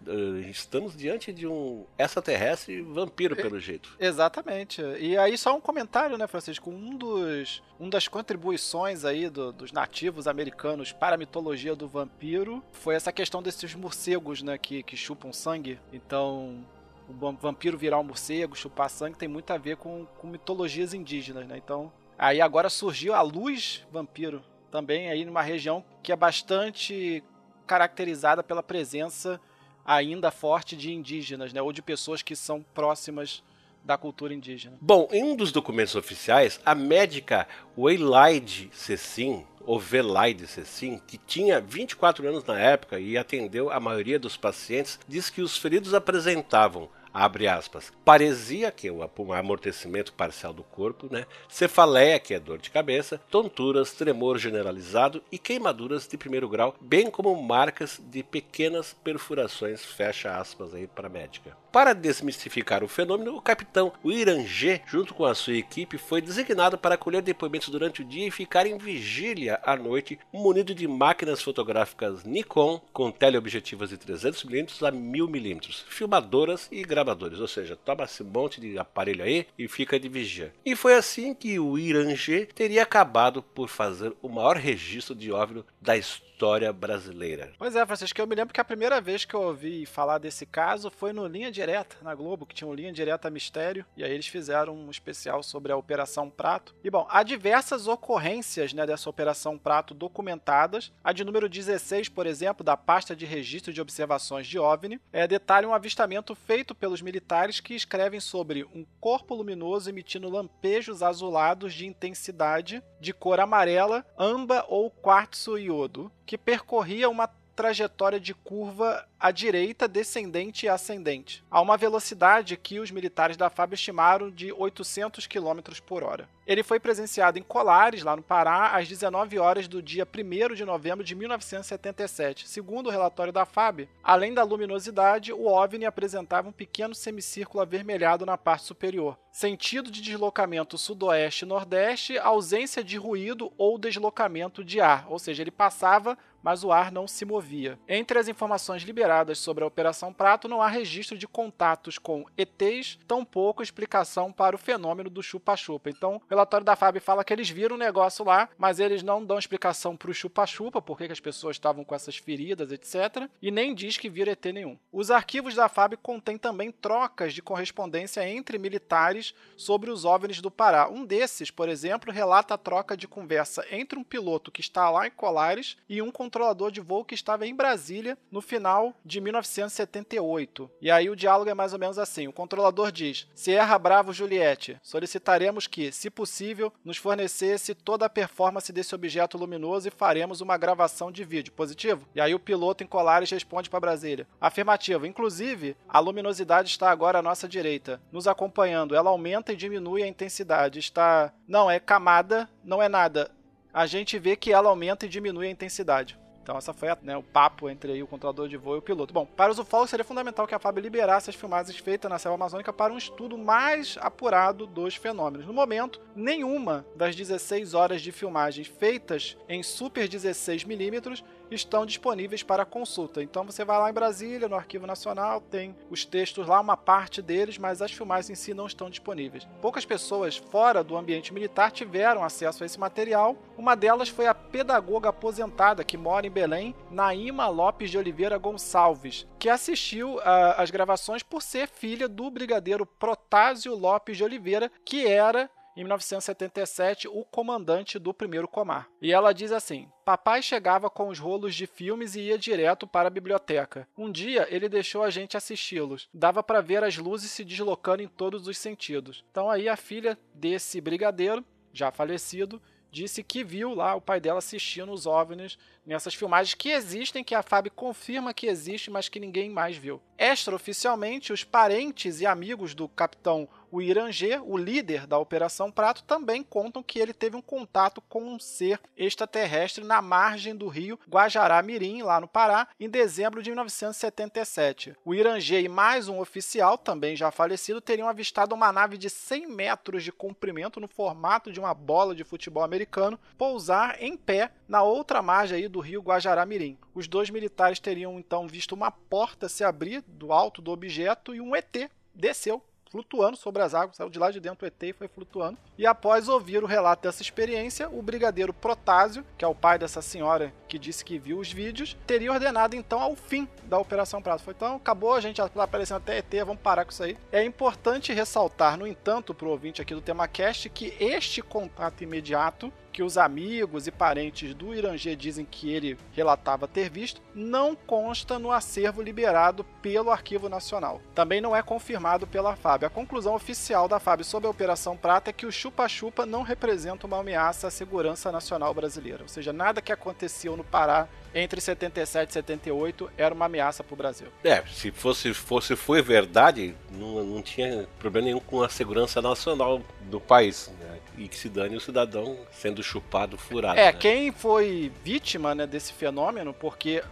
estamos diante de um extraterrestre vampiro, pelo jeito. Exatamente. E aí, só um comentário, né, Francisco? Um dos, um das contribuições aí do, dos nativos americanos para a mitologia do vampiro foi essa questão desses morcegos, né, que, que chupam sangue. Então, o vampiro virar um morcego, chupar sangue, tem muito a ver com, com mitologias indígenas, né? Então, aí agora surgiu a luz vampiro, também aí numa região que é bastante caracterizada pela presença ainda forte de indígenas, né? Ou de pessoas que são próximas da cultura indígena. Bom, em um dos documentos oficiais, a médica Weylaide Cecim, ou Velaide Cecim, que tinha 24 anos na época e atendeu a maioria dos pacientes, diz que os feridos apresentavam abre aspas, paresia que é o amortecimento parcial do corpo, né? Cefaleia, que é dor de cabeça, tonturas, tremor generalizado e queimaduras de primeiro grau, bem como marcas de pequenas perfurações, fecha aspas aí para a médica. Para desmistificar o fenômeno, o capitão Irangê, junto com a sua equipe, foi designado para colher depoimentos durante o dia e ficar em vigília à noite, munido de máquinas fotográficas Nikon com teleobjetivas de 300mm a 1000mm, filmadoras e gravadoras ou seja, toma esse monte de aparelho aí e fica de vigia. E foi assim que o Irangê teria acabado por fazer o maior registro de óvulo da história brasileira. Pois é, Francisco, eu me lembro que a primeira vez que eu ouvi falar desse caso foi no Linha Direta, na Globo, que tinha um Linha Direta Mistério, e aí eles fizeram um especial sobre a Operação Prato. E bom, há diversas ocorrências né, dessa Operação Prato documentadas. A de número 16, por exemplo, da pasta de registro de observações de OVNI, é, detalha um avistamento feito pelos militares que escrevem sobre um corpo luminoso emitindo lampejos azulados de intensidade de cor amarela, amba ou quartzo iodo, que percorria uma trajetória de curva à direita, descendente e ascendente, a uma velocidade que os militares da FAB estimaram de 800 km por hora. Ele foi presenciado em Colares, lá no Pará, às 19 horas do dia 1 de novembro de 1977. Segundo o relatório da FAB, além da luminosidade, o OVNI apresentava um pequeno semicírculo avermelhado na parte superior. Sentido de deslocamento sudoeste-nordeste, ausência de ruído ou deslocamento de ar, ou seja, ele passava mas o ar não se movia. Entre as informações liberadas sobre a Operação Prato, não há registro de contatos com ETs, tampouco explicação para o fenômeno do chupa-chupa. Então, o relatório da FAB fala que eles viram o negócio lá, mas eles não dão explicação para o chupa-chupa, por que as pessoas estavam com essas feridas, etc. E nem diz que viram ET nenhum. Os arquivos da FAB contêm também trocas de correspondência entre militares sobre os OVNIs do Pará. Um desses, por exemplo, relata a troca de conversa entre um piloto que está lá em Colares e um controlador de voo que estava em Brasília no final de 1978. E aí o diálogo é mais ou menos assim: o controlador diz: Sierra Bravo Juliette, solicitaremos que, se possível, nos fornecesse toda a performance desse objeto luminoso e faremos uma gravação de vídeo. Positivo? E aí o piloto em Colares responde para Brasília: Afirmativo. Inclusive, a luminosidade está agora à nossa direita, nos acompanhando. Ela aumenta e diminui a intensidade. Está. Não, é camada, não é nada. A gente vê que ela aumenta e diminui a intensidade. Então essa foi né, o papo entre o controlador de voo e o piloto. Bom, para os ufólogos seria fundamental que a FAB liberasse as filmagens feitas na selva amazônica para um estudo mais apurado dos fenômenos. No momento, nenhuma das 16 horas de filmagens feitas em super 16mm estão disponíveis para consulta. Então você vai lá em Brasília, no Arquivo Nacional, tem os textos lá, uma parte deles, mas as filmagens em si não estão disponíveis. Poucas pessoas fora do ambiente militar tiveram acesso a esse material. Uma delas foi a pedagoga aposentada que mora em Belém, Naíma Lopes de Oliveira Gonçalves, que assistiu às gravações por ser filha do brigadeiro Protásio Lopes de Oliveira, que era em 1977, o comandante do primeiro Comar. E ela diz assim: Papai chegava com os rolos de filmes e ia direto para a biblioteca. Um dia ele deixou a gente assisti-los. Dava para ver as luzes se deslocando em todos os sentidos. Então aí a filha desse brigadeiro, já falecido, disse que viu lá o pai dela assistindo os OVNIs nessas filmagens que existem, que a FAB confirma que existe, mas que ninguém mais viu. Extraoficialmente, os parentes e amigos do capitão O Irangê, o líder da Operação Prato, também contam que ele teve um contato com um ser extraterrestre na margem do rio Guajará-Mirim, lá no Pará, em dezembro de 1977. O Irangê e mais um oficial, também já falecido, teriam avistado uma nave de 100 metros de comprimento no formato de uma bola de futebol americano pousar em pé na outra margem aí do rio Guajará-Mirim. Os dois militares teriam então visto uma porta se abrir do alto do objeto e um ET desceu flutuando sobre as águas, saiu de lá de dentro o ET e foi flutuando. E após ouvir o relato dessa experiência, o brigadeiro Protásio, que é o pai dessa senhora que disse que viu os vídeos, teria ordenado então ao fim da Operação Prato. Foi então, acabou, a gente tá aparecendo até ET, vamos parar com isso aí. É importante ressaltar, no entanto, para o ouvinte aqui do TemaCast, que este contato imediato que os amigos e parentes do Irangê dizem que ele relatava ter visto, não consta no acervo liberado pelo Arquivo Nacional. Também não é confirmado pela FAB. A conclusão oficial da FAB sobre a Operação Prata é que o chupa-chupa não representa uma ameaça à segurança nacional brasileira. Ou seja, nada que aconteceu no Pará entre 77 e 78 era uma ameaça para o Brasil. É, se fosse, fosse foi verdade, não, não tinha problema nenhum com a segurança nacional do país. Né? E que se dane o cidadão sendo chupado, furado. É, né? quem foi vítima né, desse fenômeno, porque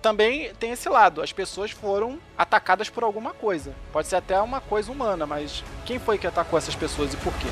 também tem esse lado, as pessoas foram atacadas por alguma coisa. Pode ser até uma coisa humana, mas quem foi que atacou essas pessoas e por quê?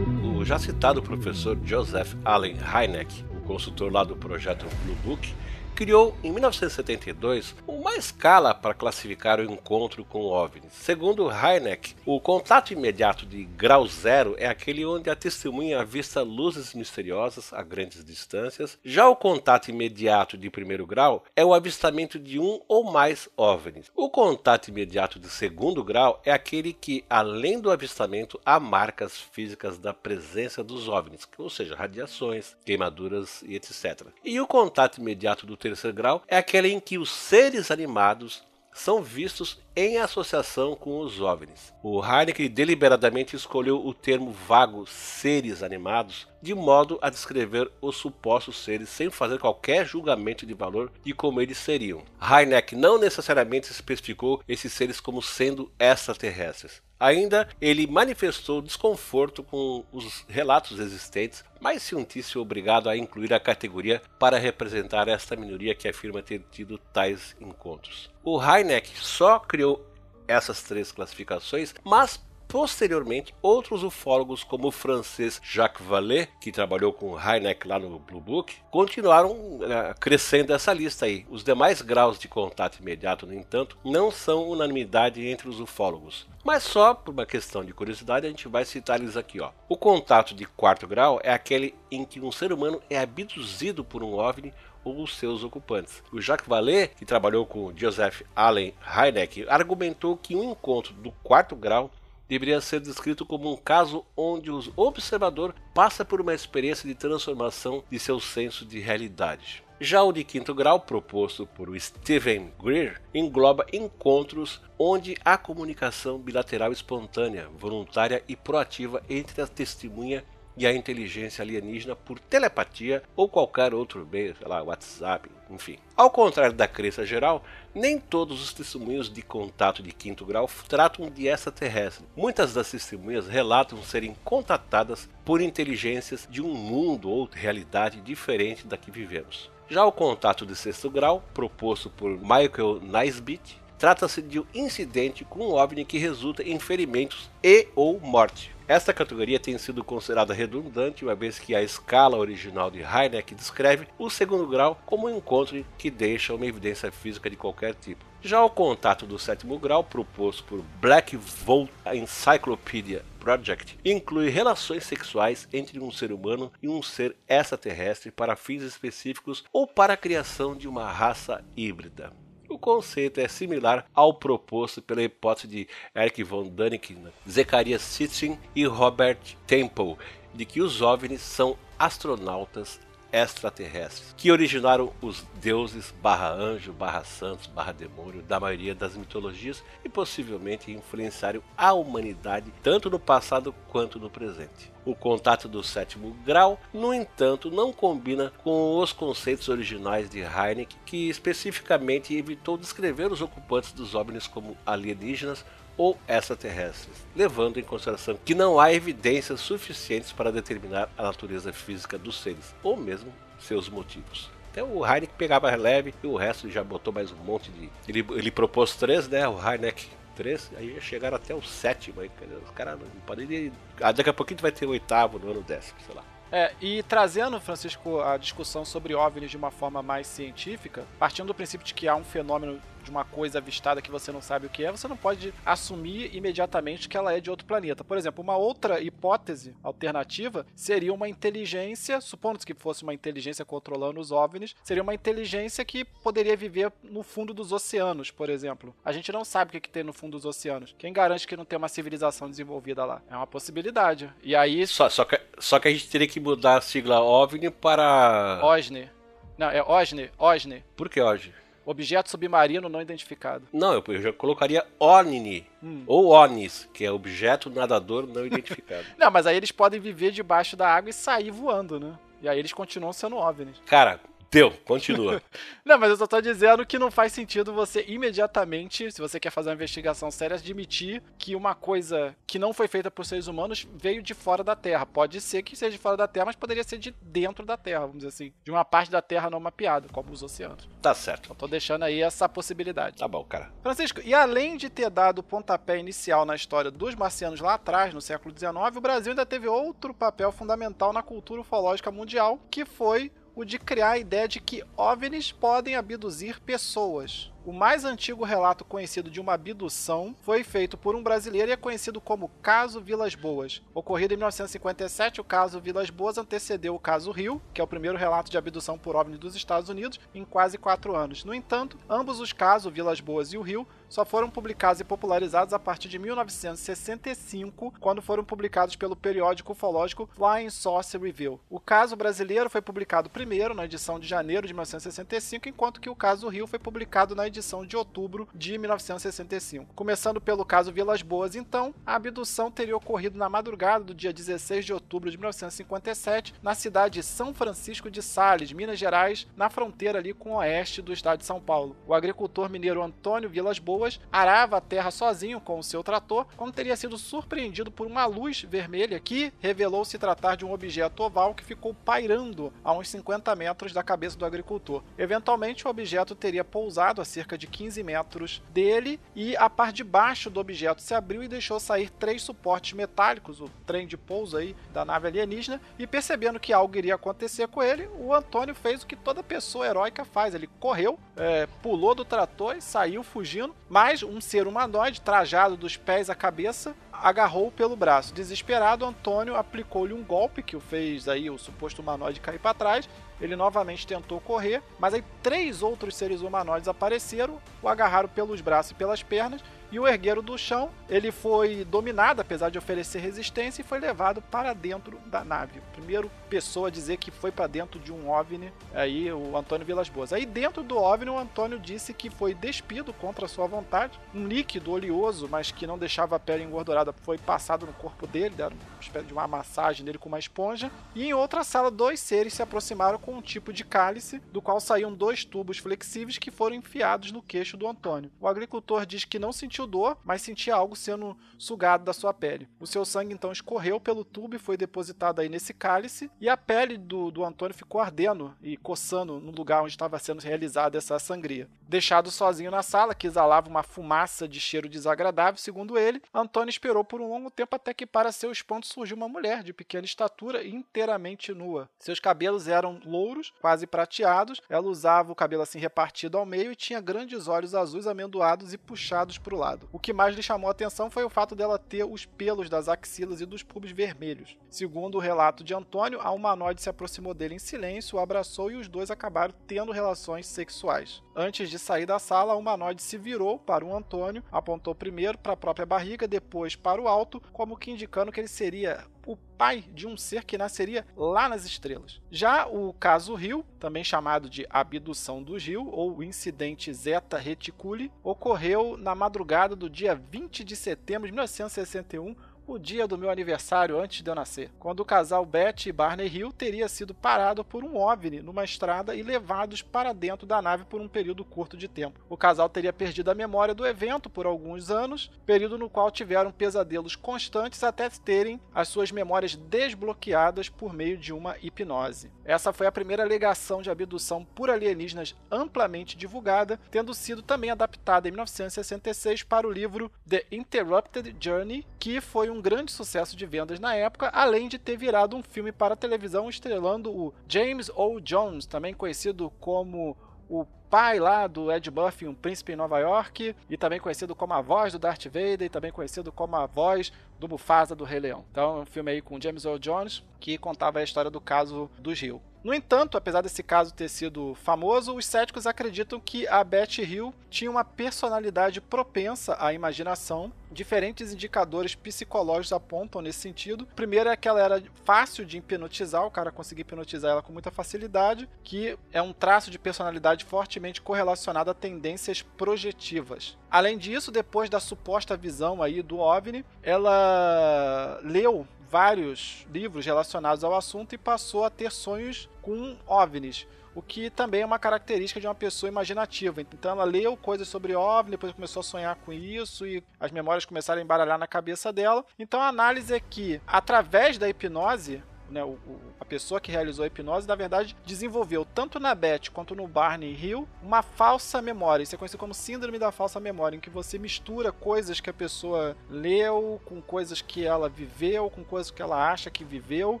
O já citado professor Joseph Allen Hynek, o consultor lá do projeto Blue Book, criou em 1972 uma escala para classificar o encontro com OVNIs. Segundo Hynek, o contato imediato de grau zero é aquele onde a testemunha avista luzes misteriosas a grandes distâncias. Já o contato imediato de primeiro grau é o avistamento de um ou mais OVNIs. O contato imediato de segundo grau é aquele que, além do avistamento, há marcas físicas da presença dos OVNIs, ou seja, radiações, queimaduras e etc. E o contato imediato do terceiro grau é aquele em que os seres animados são vistos em associação com os OVNIs. O Heineken deliberadamente escolheu o termo vago seres animados de modo a descrever os supostos seres sem fazer qualquer julgamento de valor de como eles seriam. Heineck não necessariamente especificou esses seres como sendo extraterrestres. Ainda ele manifestou desconforto com os relatos existentes, mas se sentisse obrigado a incluir a categoria para representar esta minoria que afirma ter tido tais encontros. O Heineck só criou essas três classificações, mas Posteriormente, outros ufólogos, como o francês Jacques Vallée, que trabalhou com Heineck lá no Blue Book, continuaram uh, crescendo essa lista aí. Os demais graus de contato imediato, no entanto, não são unanimidade entre os ufólogos. Mas só por uma questão de curiosidade, a gente vai citar eles aqui. Ó. O contato de quarto grau é aquele em que um ser humano é abduzido por um OVNI ou seus ocupantes. O Jacques Vallée, que trabalhou com Joseph Allen Hynek, argumentou que um encontro do quarto grau deveria ser descrito como um caso onde o observador passa por uma experiência de transformação de seu senso de realidade. Já o de quinto grau, proposto por Stephen Greer, engloba encontros onde há comunicação bilateral espontânea, voluntária e proativa entre a testemunha e a inteligência alienígena por telepatia ou qualquer outro meio, sei lá, WhatsApp, enfim. Ao contrário da crença geral, nem todos os testemunhos de contato de quinto grau tratam de extraterrestre. Muitas das testemunhas relatam serem contatadas por inteligências de um mundo ou realidade diferente da que vivemos. Já o contato de sexto grau, proposto por Michael Nisbet, trata-se de um incidente com um OVNI que resulta em ferimentos e ou morte. Esta categoria tem sido considerada redundante, uma vez que a escala original de Heineck descreve o segundo grau como um encontro que deixa uma evidência física de qualquer tipo. Já o contato do sétimo grau, proposto por Black Volt Encyclopedia Project, inclui relações sexuais entre um ser humano e um ser extraterrestre para fins específicos ou para a criação de uma raça híbrida. O conceito é similar ao proposto pela hipótese de Eric von Däniken, Zechariah Sitchin e Robert Temple, de que os OVNIs são astronautas extraterrestres, que originaram os deuses barra anjo, barra santos, barra demônio da maioria das mitologias e possivelmente influenciaram a humanidade tanto no passado quanto no presente. O contato do sétimo grau, no entanto, não combina com os conceitos originais de Heineck, que especificamente evitou descrever os ocupantes dos OVNIs como alienígenas ou extraterrestres, levando em consideração que não há evidências suficientes para determinar a natureza física dos seres, ou mesmo seus motivos. Então o Heineck pegava leve e o resto já botou mais um monte de. Ele, ele propôs três, né? O Heineck três, aí já chegaram até o sétimo aí, Os caras não podem. Ah, daqui a pouquinho vai ter o oitavo, no ano décimo, sei lá. É, e trazendo, Francisco, a discussão sobre OVNIs de uma forma mais científica, partindo do princípio de que há um fenômeno de uma coisa avistada que você não sabe o que é, você não pode assumir imediatamente que ela é de outro planeta. Por exemplo, uma outra hipótese alternativa seria uma inteligência, supondo que fosse uma inteligência controlando os OVNIs, seria uma inteligência que poderia viver no fundo dos oceanos, por exemplo. A gente não sabe o que, que tem no fundo dos oceanos. Quem garante que não tem uma civilização desenvolvida lá? É uma possibilidade. E aí. Só, só, que, só que a gente teria que mudar a sigla OVNI para. OSNI. Não, é OSNI. OSNI. Por que OSNI? Objeto submarino não identificado. Não, eu, já colocaria ONNI. Hum. Ou ONIS, que é objeto nadador não identificado. não, mas aí eles podem viver debaixo da água e sair voando, né? E aí eles continuam sendo OVNIs. Cara, Deu, continua. não, mas eu só tô dizendo que não faz sentido você imediatamente, se você quer fazer uma investigação séria, admitir que uma coisa que não foi feita por seres humanos veio de fora da Terra. Pode ser que seja de fora da Terra, mas poderia ser de dentro da Terra, vamos dizer assim. De uma parte da Terra não mapeada, como os oceanos. Tá certo. Eu tô deixando aí essa possibilidade. Tá bom, cara. Francisco, e além de ter dado o pontapé inicial na história dos marcianos lá atrás, no século XIX, o Brasil ainda teve outro papel fundamental na cultura ufológica mundial, que foi o de criar a ideia de que OVNIs podem abduzir pessoas. O mais antigo relato conhecido de uma abdução foi feito por um brasileiro e é conhecido como Caso Vilas Boas. Ocorrido em 1957, o caso Vilas Boas antecedeu o caso Rio, que é o primeiro relato de abdução por OVNI dos Estados Unidos, em quase quatro anos. No entanto, ambos os casos, Vilas Boas e o Rio, só foram publicados e popularizados a partir de 1965, quando foram publicados pelo periódico ufológico Flying Saucer Review. O caso brasileiro foi publicado primeiro, na edição de janeiro de 1965, enquanto que o caso Rio foi publicado na edição de outubro de 1965. Começando pelo caso Vilas Boas, então, a abdução teria ocorrido na madrugada do dia 16 de outubro de 1957, na cidade de São Francisco de Sales, Minas Gerais, na fronteira ali com o oeste do estado de São Paulo. O agricultor mineiro Antônio Vilas Boas arava a terra sozinho com o seu trator, quando teria sido surpreendido por uma luz vermelha que revelou se tratar de um objeto oval que ficou pairando a uns 50 metros da cabeça do agricultor. Eventualmente, o objeto teria pousado a cerca de 15 metros dele e a parte de baixo do objeto se abriu e deixou sair três suportes metálicos, o trem de pouso aí da nave alienígena, e percebendo que algo iria acontecer com ele, o Antônio fez o que toda pessoa heróica faz, ele correu, é, pulou do trator e saiu fugindo, mas um ser humanoide, trajado dos pés à cabeça, agarrou pelo braço. Desesperado, Antônio aplicou-lhe um golpe que o fez aí o suposto humanoide cair para trás. Ele novamente tentou correr, mas aí três outros seres humanoides apareceram, o agarraram pelos braços e pelas pernas e o ergueiro do chão, ele foi dominado, apesar de oferecer resistência, e foi levado para dentro da nave. Primeiro pessoa a dizer que foi para dentro de um OVNI, aí o Antônio Vilas Boas. Aí dentro do OVNI, o Antônio disse que foi despido contra sua vontade. Um líquido oleoso, mas que não deixava a pele engordurada, foi passado no corpo dele, deram uma espécie de uma massagem nele com uma esponja. E em outra sala, dois seres se aproximaram com um tipo de cálice, do qual saíam dois tubos flexíveis que foram enfiados no queixo do Antônio. O agricultor diz que não sentiu sentiu dor, mas sentia algo sendo sugado da sua pele. O seu sangue então escorreu pelo tubo e foi depositado aí nesse cálice, e a pele do, do Antônio ficou ardendo e coçando no lugar onde estava sendo realizada essa sangria. Deixado sozinho na sala, que exalava uma fumaça de cheiro desagradável, segundo ele, Antônio esperou por um longo tempo até que, para seu espanto, surgiu uma mulher de pequena estatura inteiramente nua. Seus cabelos eram louros, quase prateados, ela usava o cabelo assim repartido ao meio e tinha grandes olhos azuis amendoados e puxados para o lado lado. O que mais lhe chamou a atenção foi o fato dela ter os pelos das axilas e dos pubs vermelhos. Segundo o relato de Antônio, a humanoide se aproximou dele em silêncio, o abraçou e os dois acabaram tendo relações sexuais. Antes de sair da sala, a humanoide se virou para o Antônio, apontou primeiro para a própria barriga, depois para o alto, como que indicando que ele seria o pai de um ser que nasceria lá nas estrelas. Já o caso Rio, também chamado de abdução do Rio ou incidente Zeta Reticuli, ocorreu na madrugada do dia 20 de setembro de 1961 o dia do meu aniversário antes de eu nascer, quando o casal Beth e Barney Hill teria sido parado por um OVNI numa estrada e levados para dentro da nave por um período curto de tempo. O casal teria perdido a memória do evento por alguns anos, período no qual tiveram pesadelos constantes até terem as suas memórias desbloqueadas por meio de uma hipnose. Essa foi a primeira alegação de abdução por alienígenas amplamente divulgada, tendo sido também adaptada em 1966 para o livro The Interrupted Journey, que foi um um grande sucesso de vendas na época, além de ter virado um filme para televisão estrelando o James O. Jones, também conhecido como o pai lá do Ed Buffy, um príncipe em Nova York, e também conhecido como a voz do Darth Vader, e também conhecido como a voz do Mufasa do Rei Leão. Então, é um filme aí com James Earl Jones que contava a história do caso do Rio. No entanto, apesar desse caso ter sido famoso, os céticos acreditam que a Beth Hill tinha uma personalidade propensa à imaginação. Diferentes indicadores psicológicos apontam nesse sentido. O primeiro é que ela era fácil de hipnotizar, o cara conseguia hipnotizar ela com muita facilidade, que é um traço de personalidade fortemente correlacionado a tendências projetivas. Além disso, depois da suposta visão aí do OVNI, ela leu vários livros relacionados ao assunto e passou a ter sonhos com OVNIs, o que também é uma característica de uma pessoa imaginativa. Então ela leu coisas sobre OVNI, depois começou a sonhar com isso e as memórias começaram a embaralhar na cabeça dela. Então a análise é que, através da hipnose, né, o, o, a pessoa que realizou a hipnose, na verdade, desenvolveu tanto na Beth quanto no Barney Hill uma falsa memória. Isso é conhecido como síndrome da falsa memória, em que você mistura coisas que a pessoa leu com coisas que ela viveu, com coisas que ela acha que viveu,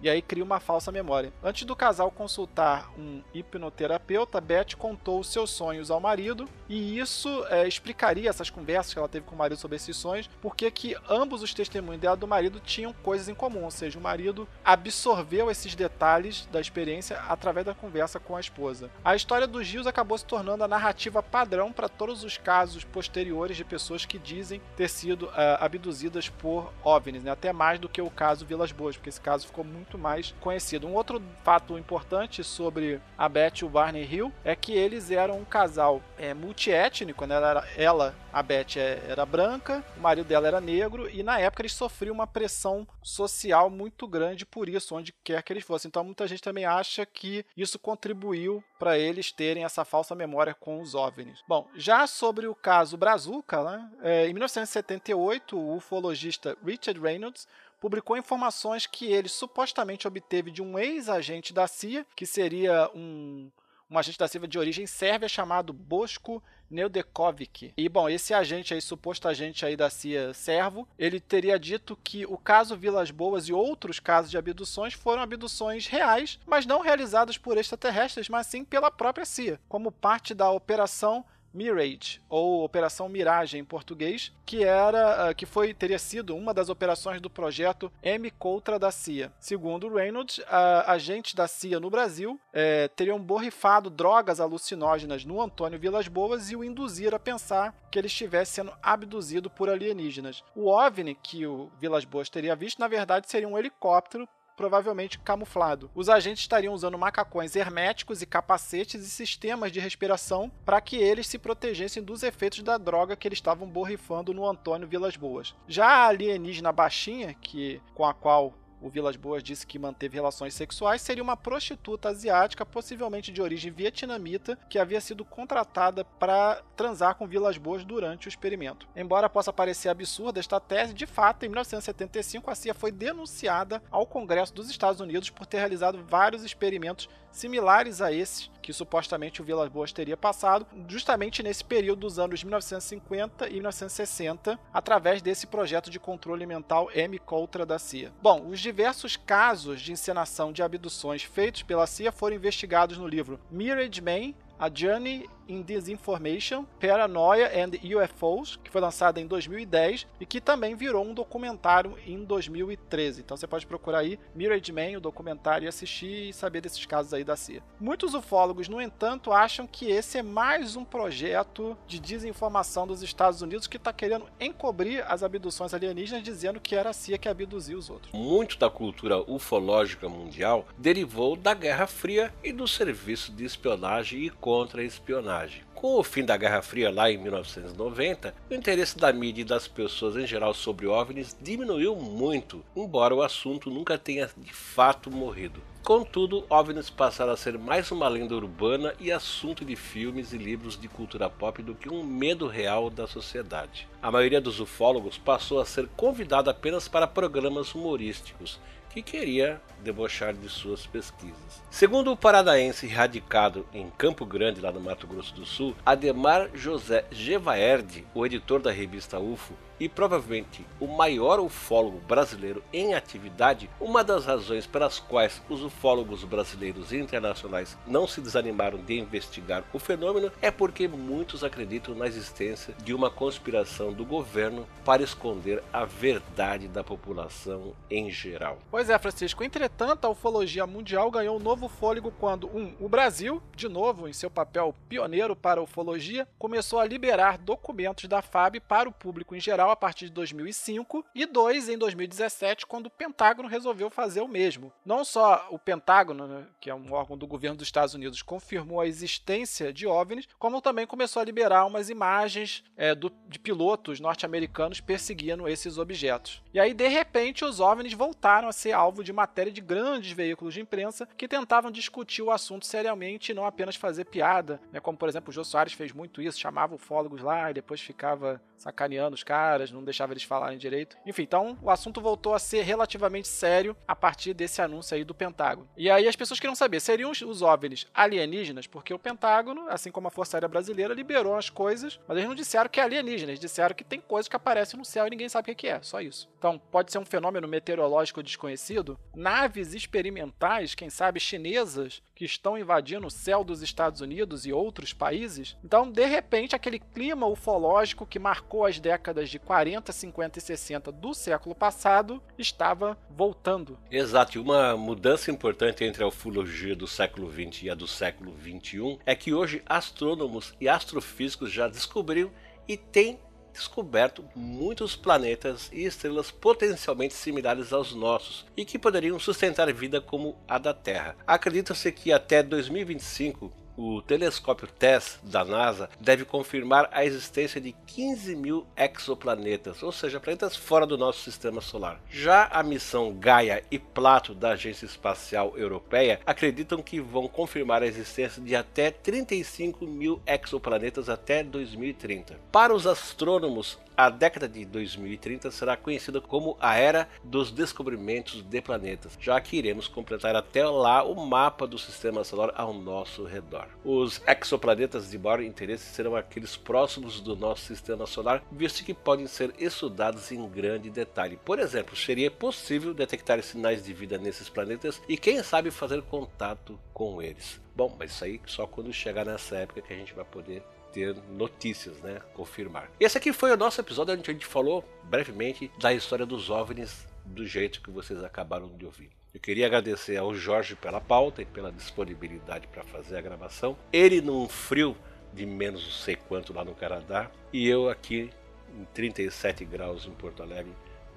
e aí cria uma falsa memória. Antes do casal consultar um hipnoterapeuta, Beth contou seus sonhos ao marido, e isso é, explicaria essas conversas que ela teve com o marido sobre esses sonhos, porque que ambos os testemunhos dela do marido tinham coisas em comum, ou seja, o marido absorveu absorveu esses detalhes da experiência através da conversa com a esposa. A história dos Gios acabou se tornando a narrativa padrão para todos os casos posteriores de pessoas que dizem ter sido uh, abduzidas por OVNIs, né? até mais do que o caso Vilas Boas, porque esse caso ficou muito mais conhecido. Um outro fato importante sobre a Beth e o Barney Hill é que eles eram um casal é, multiétnico, né? ela, a Beth, é, era branca, o marido dela era negro, e na época eles sofriam uma pressão social muito grande por isso onde quer que eles fossem. Então muita gente também acha que isso contribuiu para eles terem essa falsa memória com os OVNIs. Bom, já sobre o caso Brazuca, né, é, em 1978 o ufologista Richard Reynolds publicou informações que ele supostamente obteve de um ex-agente da CIA, que seria um, um agente da CIA de origem sérvia chamado Bosco Neudekovic. E bom, esse agente aí, suposto agente aí da CIA servo, ele teria dito que o caso Vilas Boas e outros casos de abduções foram abduções reais, mas não realizadas por extraterrestres, mas sim pela própria CIA, como parte da operação Mirage, ou Operação Miragem em português, que era ah, que foi teria sido uma das operações do projeto M Contra da CIA. Segundo Reynolds, agentes da CIA no Brasil é, teriam borrifado drogas alucinógenas no Antônio Vilas Boas e o induziram a pensar que ele estivesse sendo abduzido por alienígenas. O OVNI que o Vilas Boas teria visto, na verdade, seria um helicóptero provavelmente camuflado. Os agentes estariam usando macacões herméticos e capacetes e sistemas de respiração para que eles se protegessem dos efeitos da droga que eles estavam borrifando no Antônio Vilas Boas. Já a alienígena baixinha, que com a qual o Vilas Boas disse que manteve relações sexuais, seria uma prostituta asiática, possivelmente de origem vietnamita, que havia sido contratada para transar com Vilas Boas durante o experimento. Embora possa parecer absurda esta tese, de fato, em 1975 a CIA foi denunciada ao Congresso dos Estados Unidos por ter realizado vários experimentos similares a esses que supostamente o Vilas Boas teria passado, justamente nesse período dos anos 1950 e 1960, através desse projeto de controle mental M-Coltra da CIA. Bom, os diversos casos de encenação de abduções feitos pela CIA foram investigados no livro Mirage Man, A Journey in Disinformation, Paranoia and UFOs, que foi lançada em 2010 e que também virou um documentário em 2013. Então você pode procurar aí Mirage Man, o documentário, e assistir e saber desses casos aí da CIA. Muitos ufólogos, no entanto, acham que esse é mais um projeto de desinformação dos Estados Unidos que está querendo encobrir as abduções alienígenas, dizendo que era a CIA que abduziu os outros. Muito da cultura ufológica mundial derivou da Guerra Fria e do serviço de espionagem e contra-espionagem espionagem. Com o fim da Guerra Fria lá em 1990, o interesse da mídia e das pessoas em geral sobre OVNIs diminuiu muito, embora o assunto nunca tenha de fato morrido. Contudo, OVNIs passaram a ser mais uma lenda urbana e assunto de filmes e livros de cultura pop do que um medo real da sociedade. A maioria dos ufólogos passou a ser convidada apenas para programas humorísticos que queria debochar de suas pesquisas. Segundo o paranaense radicado em Campo Grande, lá no Mato Grosso do Sul, Ademar José Gevaerde, o editor da revista UFO, e provavelmente o maior ufólogo brasileiro em atividade, uma das razões pelas quais os ufólogos brasileiros e internacionais não se desanimaram de investigar o fenômeno é porque muitos acreditam na existência de uma conspiração do governo para esconder a verdade da população em geral. Pois é, Francisco. Entretanto, a ufologia mundial ganhou um novo fôlego quando, um, o Brasil, de novo em seu papel pioneiro para a ufologia, começou a liberar documentos da FAB para o público em geral a partir de 2005 e dois em 2017, quando o Pentágono resolveu fazer o mesmo. Não só o Pentágono, né, que é um órgão do governo dos Estados Unidos, confirmou a existência de OVNIs, como também começou a liberar umas imagens é, do, de pilotos norte-americanos perseguindo esses objetos. E aí, de repente, os OVNIs voltaram a ser alvo de matéria de grandes veículos de imprensa que tentavam discutir o assunto seriamente e não apenas fazer piada, né, como por exemplo o Jô Soares fez muito isso, chamava ufólogos lá e depois ficava sacaneando os caras, não deixava eles falarem direito. Enfim, então o assunto voltou a ser relativamente sério a partir desse anúncio aí do Pentágono. E aí as pessoas queriam saber, seriam os OVNIs alienígenas? Porque o Pentágono, assim como a Força Aérea Brasileira, liberou as coisas, mas eles não disseram que é alienígena, eles disseram que tem coisas que aparecem no céu e ninguém sabe o que é, só isso. Então, pode ser um fenômeno meteorológico desconhecido, naves experimentais, quem sabe chinesas, que estão invadindo o céu dos Estados Unidos e outros países. Então, de repente, aquele clima ufológico que marcou as décadas de 40, 50 e 60 do século passado estava voltando. Exato, e uma mudança importante entre a ufologia do século 20 e a do século 21 é que hoje astrônomos e astrofísicos já descobriram e têm descoberto muitos planetas e estrelas potencialmente similares aos nossos e que poderiam sustentar vida como a da Terra. Acredita-se que até 2025 o telescópio TESS da NASA deve confirmar a existência de 15 mil exoplanetas, ou seja, planetas fora do nosso sistema solar. Já a missão Gaia e Plato da Agência Espacial Europeia acreditam que vão confirmar a existência de até 35 mil exoplanetas até 2030. Para os astrônomos, a década de 2030 será conhecida como a era dos descobrimentos de planetas, já que iremos completar até lá o mapa do sistema solar ao nosso redor. Os exoplanetas de maior interesse serão aqueles próximos do nosso sistema solar, visto que podem ser estudados em grande detalhe. Por exemplo, seria possível detectar sinais de vida nesses planetas e quem sabe fazer contato com eles. Bom, mas isso aí só quando chegar nessa época que a gente vai poder ter notícias, né? Confirmar. Esse aqui foi o nosso episódio onde a gente falou brevemente da história dos OVNIs do jeito que vocês acabaram de ouvir. Eu queria agradecer ao Jorge pela pauta e pela disponibilidade para fazer a gravação. Ele num frio de menos não sei quanto lá no Canadá e eu aqui em 37 graus em Porto Alegre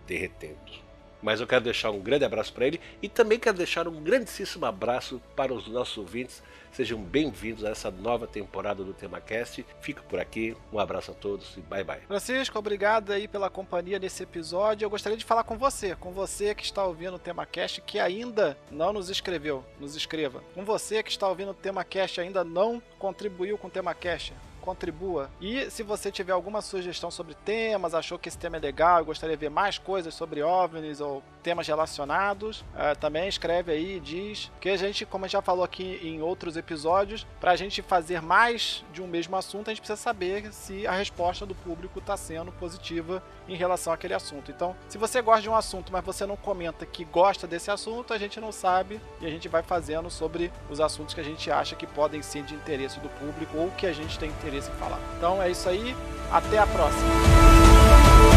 derretendo. Mas eu quero deixar um grande abraço para ele e também quero deixar um grandíssimo abraço para os nossos ouvintes Sejam bem-vindos a essa nova temporada do TemaCast. Fico por aqui, um abraço a todos e bye bye. Francisco, obrigado aí pela companhia nesse episódio. Eu gostaria de falar com você, com você que está ouvindo o TemaCast que ainda não nos escreveu, nos escreva. Com você que está ouvindo o TemaCast ainda não contribuiu com o TemaCast contribua. E se você tiver alguma sugestão sobre temas, achou que esse tema é legal gostaria de ver mais coisas sobre OVNIs ou temas relacionados, uh, também escreve aí e diz. Que a gente, como a gente já falou aqui em outros episódios, para a gente fazer mais de um mesmo assunto, a gente precisa saber se a resposta do público está sendo positiva em relação àquele assunto. Então, se você gosta de um assunto, mas você não comenta que gosta desse assunto, a gente não sabe e a gente vai fazendo sobre os assuntos que a gente acha que podem ser de interesse do público ou que a gente tem interesse em falar. Então é isso aí, até a próxima.